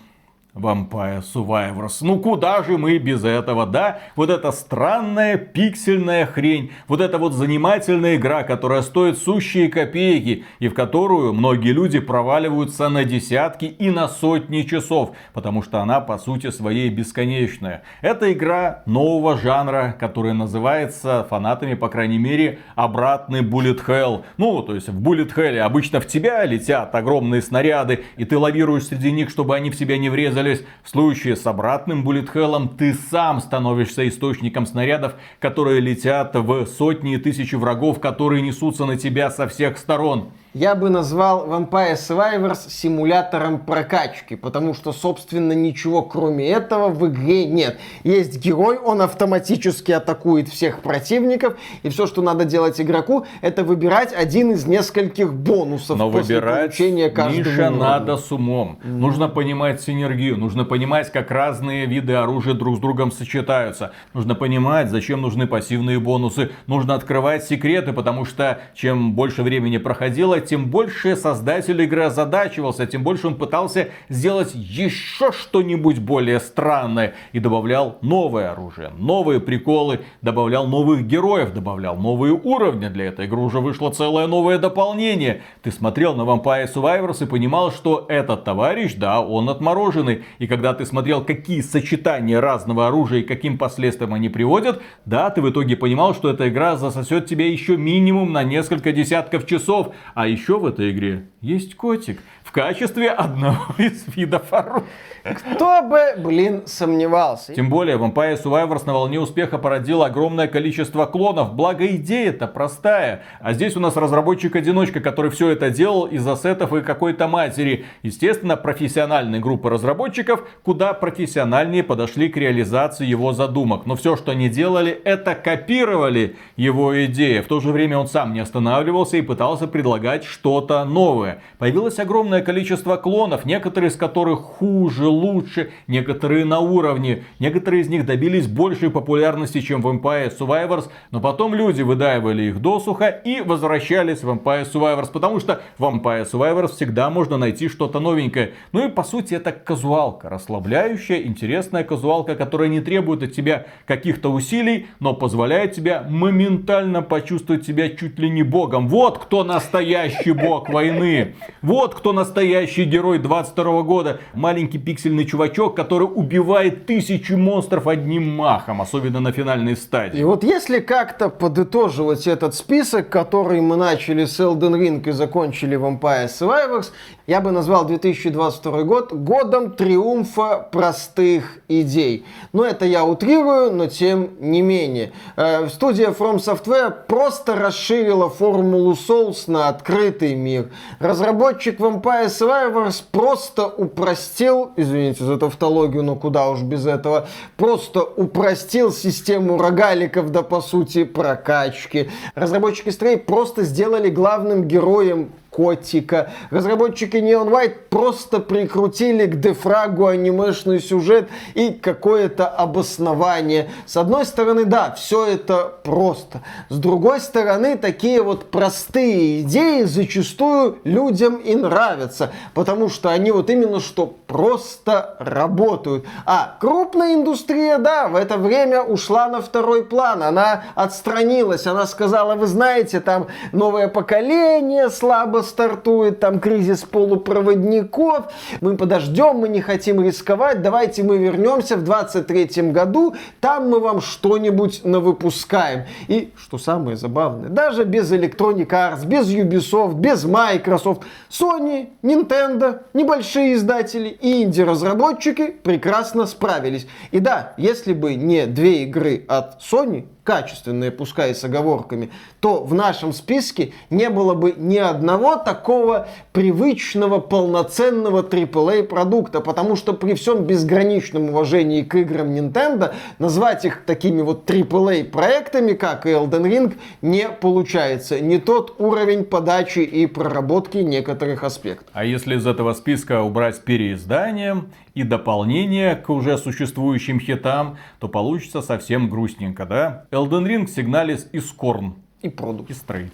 Speaker 2: Vampire Survivors. Ну куда же мы без этого, да? Вот эта странная пиксельная хрень, вот эта вот занимательная игра, которая стоит сущие копейки, и в которую многие люди проваливаются на десятки и на сотни часов, потому что она по сути своей бесконечная. Это игра нового жанра, который называется фанатами, по крайней мере, обратный Bullet Hell. Ну, то есть в Bullet Hell обычно в тебя летят огромные снаряды, и ты лавируешь среди них, чтобы они в себя не врезались. В случае с обратным Hell ты сам становишься источником снарядов, которые летят в сотни и тысячи врагов, которые несутся на тебя со всех сторон
Speaker 1: я бы назвал Vampire Survivors симулятором прокачки, потому что, собственно, ничего кроме этого в игре нет. Есть герой, он автоматически атакует всех противников, и все, что надо делать игроку, это выбирать один из нескольких бонусов
Speaker 2: Но
Speaker 1: после
Speaker 2: выбирать,
Speaker 1: получения каждого
Speaker 2: Миша,
Speaker 1: уровня.
Speaker 2: надо с умом. Mm. Нужно понимать синергию, нужно понимать, как разные виды оружия друг с другом сочетаются. Нужно понимать, зачем нужны пассивные бонусы. Нужно открывать секреты, потому что чем больше времени проходило, тем больше создатель игры озадачивался, тем больше он пытался сделать еще что-нибудь более странное. И добавлял новое оружие, новые приколы, добавлял новых героев, добавлял новые уровни. Для этой игры уже вышло целое новое дополнение. Ты смотрел на Vampire Survivors и понимал, что этот товарищ, да, он отмороженный. И когда ты смотрел, какие сочетания разного оружия и каким последствиям они приводят, да, ты в итоге понимал, что эта игра засосет тебя еще минимум на несколько десятков часов. А еще в этой игре есть котик в качестве одного <laughs> из видов оружия.
Speaker 1: Кто бы, блин, сомневался.
Speaker 2: Тем более, Vampire Survivors на волне успеха породил огромное количество клонов. Благо, идея-то простая. А здесь у нас разработчик-одиночка, который все это делал из ассетов и какой-то матери. Естественно, профессиональные группы разработчиков куда профессиональнее подошли к реализации его задумок. Но все, что они делали, это копировали его идеи. В то же время он сам не останавливался и пытался предлагать что-то новое. Появилось огромное количество клонов, некоторые из которых хуже, лучше, некоторые на уровне. Некоторые из них добились большей популярности, чем Vampire Survivors, но потом люди выдаивали их досуха и возвращались в Vampire Survivors, потому что в Vampire Survivors всегда можно найти что-то новенькое. Ну и по сути это казуалка, расслабляющая, интересная казуалка, которая не требует от тебя каких-то усилий, но позволяет тебе моментально почувствовать себя чуть ли не богом. Вот кто настоящий бог войны. Вот кто настоящий герой 22 года. Маленький пиксель пиксельный чувачок, который убивает тысячи монстров одним махом, особенно на финальной стадии.
Speaker 1: И вот если как-то подытоживать этот список, который мы начали с Elden Ring и закончили Vampire Survivors, я бы назвал 2022 год годом триумфа простых идей. Но это я утрирую, но тем не менее. Э, студия From Software просто расширила формулу Souls на открытый мир. Разработчик Vampire Survivors просто упростил, извините за тавтологию, но куда уж без этого, просто упростил систему рогаликов до, по сути, прокачки. Разработчики Stray просто сделали главным героем котика. Разработчики Neon White просто прикрутили к дефрагу анимешный сюжет и какое-то обоснование. С одной стороны, да, все это просто. С другой стороны, такие вот простые идеи зачастую людям и нравятся, потому что они вот именно что просто работают. А крупная индустрия, да, в это время ушла на второй план. Она отстранилась, она сказала, вы знаете, там новое поколение слабо стартует, там кризис полупроводников, мы подождем, мы не хотим рисковать, давайте мы вернемся в 23 году, там мы вам что-нибудь навыпускаем. И, что самое забавное, даже без Electronic Arts, без Ubisoft, без Microsoft, Sony, Nintendo, небольшие издатели и инди-разработчики прекрасно справились. И да, если бы не две игры от Sony, качественные, пускай с оговорками, то в нашем списке не было бы ни одного такого привычного, полноценного AAA продукта, потому что при всем безграничном уважении к играм Nintendo назвать их такими вот AAA проектами, как и Elden Ring, не получается. Не тот уровень подачи и проработки некоторых аспектов.
Speaker 2: А если из этого списка убрать переиздание и дополнение к уже существующим хитам, то получится совсем грустненько, да? Elden Ring, Signalis и Scorn.
Speaker 1: И продукт.
Speaker 2: И Stray.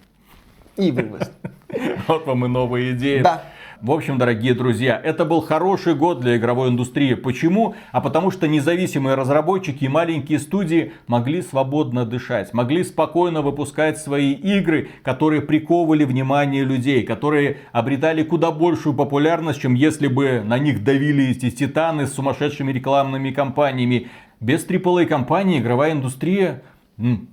Speaker 1: И вывоз. <laughs>
Speaker 2: Вот вам и новые идеи.
Speaker 1: Да.
Speaker 2: В общем, дорогие друзья, это был хороший год для игровой индустрии. Почему? А потому что независимые разработчики и маленькие студии могли свободно дышать, могли спокойно выпускать свои игры, которые приковывали внимание людей, которые обретали куда большую популярность, чем если бы на них давили эти титаны с сумасшедшими рекламными кампаниями. Без AAA компании игровая индустрия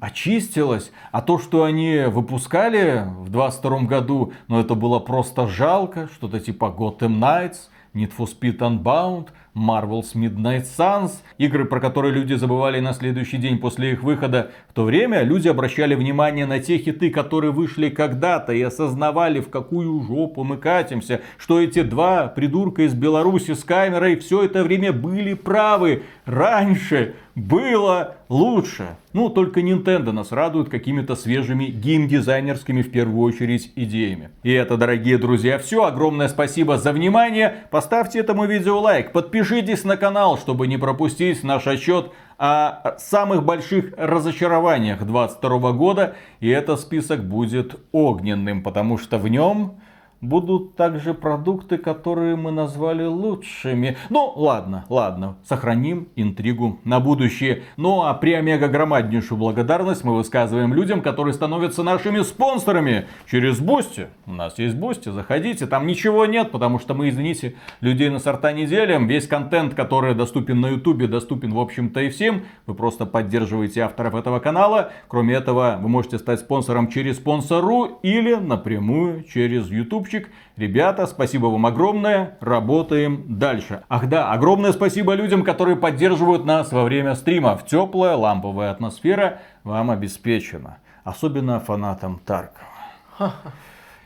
Speaker 2: очистилась, а то, что они выпускали в 22 году, ну это было просто жалко, что-то типа Gotham Knights, Need for Speed Unbound, Marvel's Midnight Suns, игры, про которые люди забывали на следующий день после их выхода. В то время люди обращали внимание на те хиты, которые вышли когда-то и осознавали, в какую жопу мы катимся, что эти два придурка из Беларуси с камерой все это время были правы. Раньше было лучше. Ну, только Nintendo нас радует какими-то свежими геймдизайнерскими, в первую очередь, идеями. И это, дорогие друзья, все. Огромное спасибо за внимание. Поставьте этому видео лайк, подпишитесь на канал, чтобы не пропустить наш отчет о самых больших разочарованиях 2022 года. И этот список будет огненным, потому что в нем будут также продукты, которые мы назвали лучшими. Ну, ладно, ладно, сохраним интригу на будущее. Ну, а при омега громаднейшую благодарность мы высказываем людям, которые становятся нашими спонсорами через Boosty. У нас есть Boosty, заходите, там ничего нет, потому что мы, извините, людей на сорта не делим. Весь контент, который доступен на ютубе, доступен, в общем-то, и всем. Вы просто поддерживаете авторов этого канала. Кроме этого, вы можете стать спонсором через спонсору или напрямую через YouTube ютубчик. Ребята, спасибо вам огромное, работаем дальше. Ах да, огромное спасибо людям, которые поддерживают нас во время стримов. Теплая ламповая атмосфера вам обеспечена. Особенно фанатам Таркова.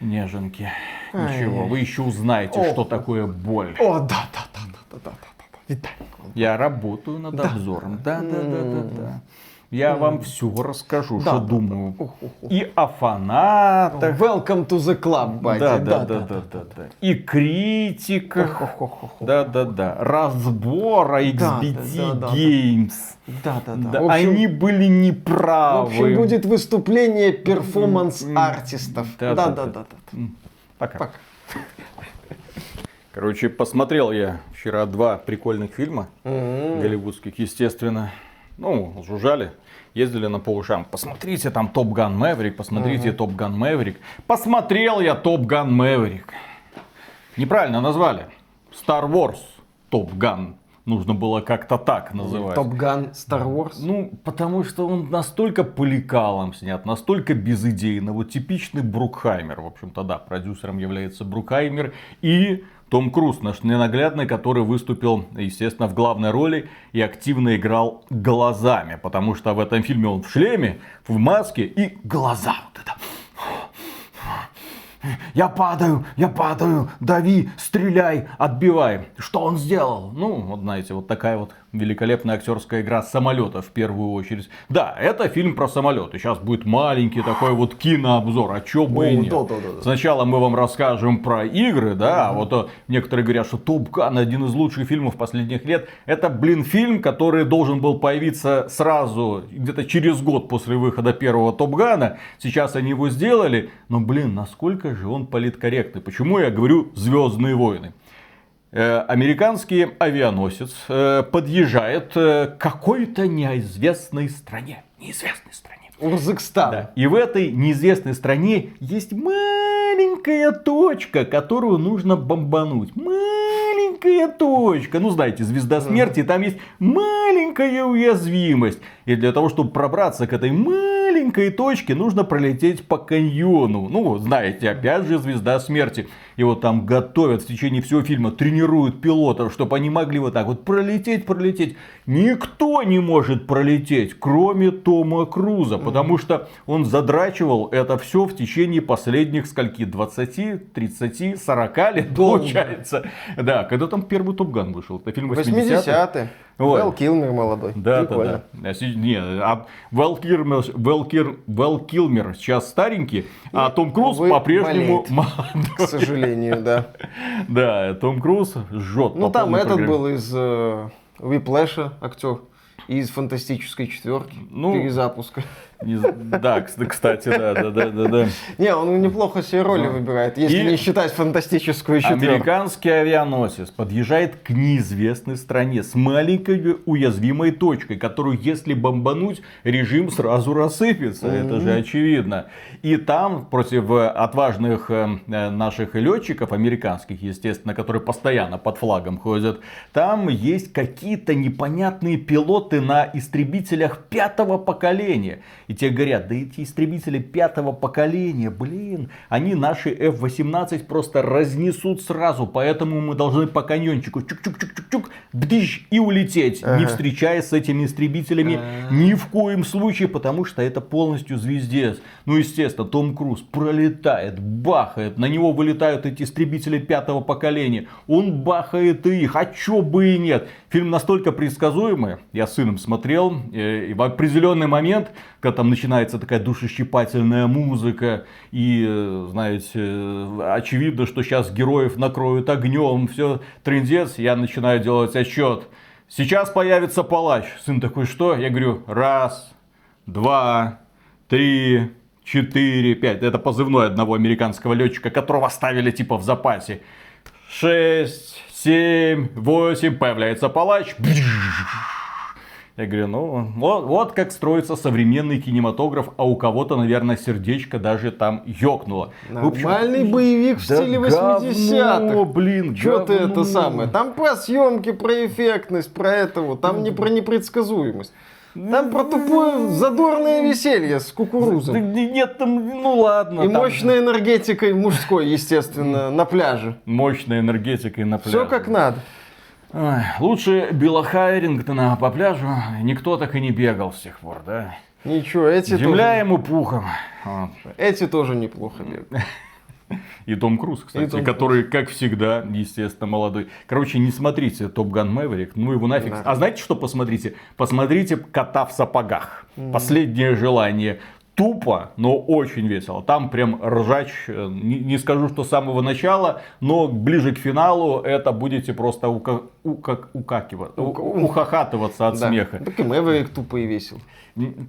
Speaker 2: Неженки. Ничего, вы еще узнаете, что такое боль.
Speaker 1: О, да, да, да, да, да, да,
Speaker 2: Виталик. Я работаю над обзором. Да, да, да, да, да. Я вам все расскажу, что думаю. И о фанатах.
Speaker 1: Welcome to the club,
Speaker 2: buddy. Да, да, да, да, да, да. И критиках. Да, да, да. Разбора XBT Games.
Speaker 1: Да, да, да.
Speaker 2: да. Общем, Они были неправы.
Speaker 1: В общем, будет выступление перформанс-артистов. Да, да, да, да. да.
Speaker 2: Пока. Пока. Короче, посмотрел я вчера два прикольных фильма голливудских, естественно. Ну, жужжали ездили на по Посмотрите там Top Gun Maverick, посмотрите Top Gun Maverick. Посмотрел я Top Gun Maverick. Неправильно назвали. Star Wars Top Gun. Нужно было как-то так называть.
Speaker 1: Top Gun Star Wars?
Speaker 2: Ну, потому что он настолько по лекалам снят, настолько безыдейно. Вот типичный Брукхаймер. В общем-то, да, продюсером является Брукхаймер. И том Круз, наш ненаглядный, который выступил, естественно, в главной роли и активно играл глазами, потому что в этом фильме он в шлеме, в маске и глаза. Вот это я падаю, я падаю, дави, стреляй, отбивай. Что он сделал? Ну, вот знаете, вот такая вот великолепная актерская игра самолета в первую очередь. Да, это фильм про самолеты. Сейчас будет маленький такой вот кинообзор. А чё бы и нет. Да, да, да. Сначала мы вам расскажем про игры, да. Угу. Вот э, некоторые говорят, что Топ Ган один из лучших фильмов последних лет. Это, блин, фильм, который должен был появиться сразу, где-то через год после выхода первого Топ Гана. Сейчас они его сделали. Но, блин, насколько же он политкорректный. Почему я говорю Звездные войны? Э, американский авианосец э, подъезжает э, к какой-то неизвестной стране. Неизвестной стране.
Speaker 1: Урзыкстан. Да.
Speaker 2: И в этой неизвестной стране есть маленькая точка, которую нужно бомбануть. Маленькая точка. Ну, знаете, звезда смерти, там есть маленькая уязвимость. И для того, чтобы пробраться к этой маленькой точке, нужно пролететь по каньону. Ну, знаете, опять же, звезда смерти. Его там готовят в течение всего фильма, тренируют пилотов, чтобы они могли вот так вот пролететь, пролететь. Никто не может пролететь, кроме Тома Круза, потому что он задрачивал это все в течение последних скольки, 20, 30, 40 лет Долго. получается. Да, когда там первый Топган вышел, это фильм 80-е. 80-е.
Speaker 1: Вот. Вэл Килмер молодой.
Speaker 2: Да, Прикольно. да, да. Не, а Вэл Килмер, Вэл, Кир, Вэл Килмер сейчас старенький, а Том Круз по-прежнему
Speaker 1: молодой. К сожалению, да. <laughs>
Speaker 2: Да, Том Круз жжет.
Speaker 1: Ну там этот был из э, Виплэша актер. из фантастической четверки.
Speaker 2: Ну,
Speaker 1: перезапуска.
Speaker 2: Не Да, кс- кстати, да, да, да, да, да.
Speaker 1: Не, он неплохо себе роли
Speaker 2: Да.
Speaker 1: выбирает, если
Speaker 2: И
Speaker 1: не считать фантастическую четверку.
Speaker 2: Американский авианосец подъезжает к неизвестной стране с маленькой уязвимой точкой, которую, если бомбануть, режим сразу рассыпется. Это же очевидно. И там против э, отважных э, э, наших летчиков, американских, естественно, которые постоянно под флагом ходят, там есть какие-то непонятные пилоты на истребителях пятого поколения. И тебе говорят, да эти истребители пятого поколения, блин, они наши F-18 просто разнесут сразу, поэтому мы должны по каньончику чук-чук-чук-чук-чук, бдыщ, и улететь, не
Speaker 1: Ага.
Speaker 2: встречаясь с этими истребителями
Speaker 1: А.
Speaker 2: ни в коем случае, потому что это полностью звездец. Ну, естественно, Том Круз пролетает, бахает, на него вылетают эти истребители пятого поколения, он бахает их, а чё бы и нет. Фильм настолько предсказуемый, я с сыном смотрел, э, и в определенный момент, когда там начинается такая душещипательная музыка, и, э, знаете, э, очевидно, что сейчас героев накроют огнем, все, трендец, я начинаю делать отсчет. Сейчас появится палач. Сын такой, что? Я говорю, раз, два, три, четыре, пять. Это позывной одного американского летчика, которого оставили типа в запасе. Шесть, семь, восемь, появляется палач. Я говорю, ну вот, вот как строится современный кинематограф, а у кого-то, наверное, сердечко даже там ёкнуло. В общем,
Speaker 1: Нормальный боевик в
Speaker 2: да
Speaker 1: стиле
Speaker 2: говно,
Speaker 1: 80-х.
Speaker 2: блин,
Speaker 1: Что ты
Speaker 2: говно.
Speaker 1: это самое? Там про съемки, про эффектность, про это вот. Там не про непредсказуемость. Там про тупое задорное веселье с
Speaker 2: не- Нет, там, ну ладно.
Speaker 1: И
Speaker 2: там
Speaker 1: мощной энергетикой мужской, естественно, на пляже.
Speaker 2: Мощной энергетикой на пляже.
Speaker 1: Все как надо.
Speaker 2: Ой, лучше Билла Хайрингтона по пляжу никто так и не бегал с тех пор, да?
Speaker 1: Ничего, эти
Speaker 2: Земля
Speaker 1: тоже,
Speaker 2: ему пухом. Вот.
Speaker 1: эти тоже неплохо бегают. <laughs>
Speaker 2: И Том Круз, кстати,
Speaker 1: И Том
Speaker 2: который, как всегда, естественно, молодой. Короче, не смотрите Топ Ган Мэверик, ну его нафиг.
Speaker 1: Да.
Speaker 2: А знаете, что посмотрите? Посмотрите Кота в сапогах. Последнее желание. Тупо, но очень весело. Там прям ржач, э, не, не скажу, что с самого начала, но ближе к финалу это будете просто ука, ука- укакива- у- ухахатываться от
Speaker 1: Да.
Speaker 2: смеха.
Speaker 1: Так и Мэверик тупо и весел.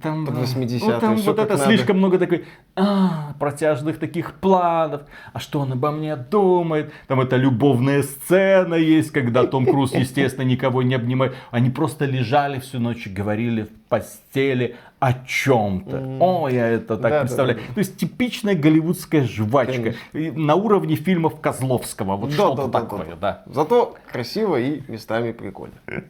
Speaker 2: Там,
Speaker 1: Под
Speaker 2: да,
Speaker 1: 80-е,
Speaker 2: ну, там вот
Speaker 1: как
Speaker 2: это
Speaker 1: надо.
Speaker 2: слишком много такой а, протяжных таких планов. А что он обо мне думает? Там эта любовная сцена есть, когда Том Круз, <laughs> естественно, никого не обнимает. Они просто лежали всю ночь и говорили в постели о чем-то. О, я это так
Speaker 1: Да,
Speaker 2: представляю.
Speaker 1: да, да.
Speaker 2: То есть типичная голливудская жвачка.
Speaker 1: Конечно.
Speaker 2: На уровне фильмов Козловского. Вот
Speaker 1: Да,
Speaker 2: что-то
Speaker 1: да, да,
Speaker 2: такое,
Speaker 1: да.
Speaker 2: да.
Speaker 1: Зато красиво и местами прикольно. <laughs>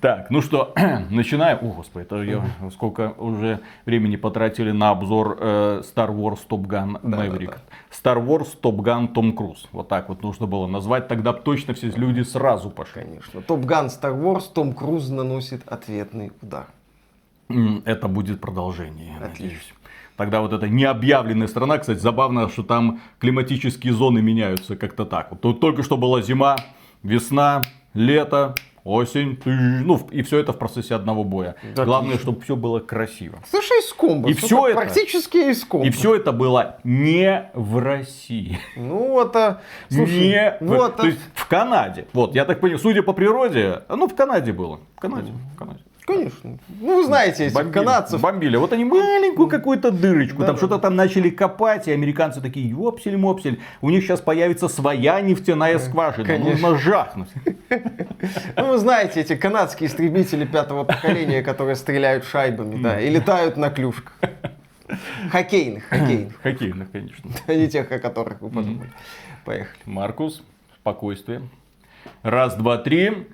Speaker 2: Так, ну что, <clears throat> начинаем. О, господи, это я сколько уже времени потратили на обзор э, Star Wars Top Gun
Speaker 1: Да,
Speaker 2: Maverick.
Speaker 1: да,
Speaker 2: Star Wars Top Gun Том Круз. Вот так вот нужно было назвать. Тогда точно все люди сразу пошли.
Speaker 1: Конечно. Топ Ган Star Wars, Том Круз наносит ответный удар.
Speaker 2: Это будет продолжение,
Speaker 1: Отлично.
Speaker 2: надеюсь. Тогда вот эта необъявленная страна, кстати, забавно, что там климатические зоны меняются как-то так. Вот тут только что была зима, весна, лето, осень, ну и все это в процессе одного боя.
Speaker 1: Да,
Speaker 2: Главное,
Speaker 1: отлично.
Speaker 2: чтобы все было красиво.
Speaker 1: Слушай, из комбо.
Speaker 2: И всё это-
Speaker 1: Практически из комбо.
Speaker 2: И все это было не в России.
Speaker 1: Ну вот, а, слушай,
Speaker 2: не в-
Speaker 1: вот,
Speaker 2: то
Speaker 1: а,
Speaker 2: есть в Канаде. Вот, я так понимаю, судя по природе, ну в Канаде было. В Канаде. В Канаде.
Speaker 1: Конечно. Ну вы знаете этих
Speaker 2: Бомбили,
Speaker 1: канадцев.
Speaker 2: Бомбили. Вот они маленькую какую-то дырочку,
Speaker 1: Да,
Speaker 2: там
Speaker 1: да.
Speaker 2: что-то там начали копать, и американцы такие, ёпсель-мопсель, у них сейчас появится своя нефтяная скважина,
Speaker 1: конечно.
Speaker 2: нужно жахнуть.
Speaker 1: Ну вы знаете эти канадские истребители пятого поколения, которые стреляют шайбами, да, и летают на клюшках. Хоккейных, хоккейных. <clears throat>
Speaker 2: Хоккейных, конечно.
Speaker 1: Не тех, о которых вы подумали. Поехали.
Speaker 2: Маркус, спокойствие. Раз, два, три.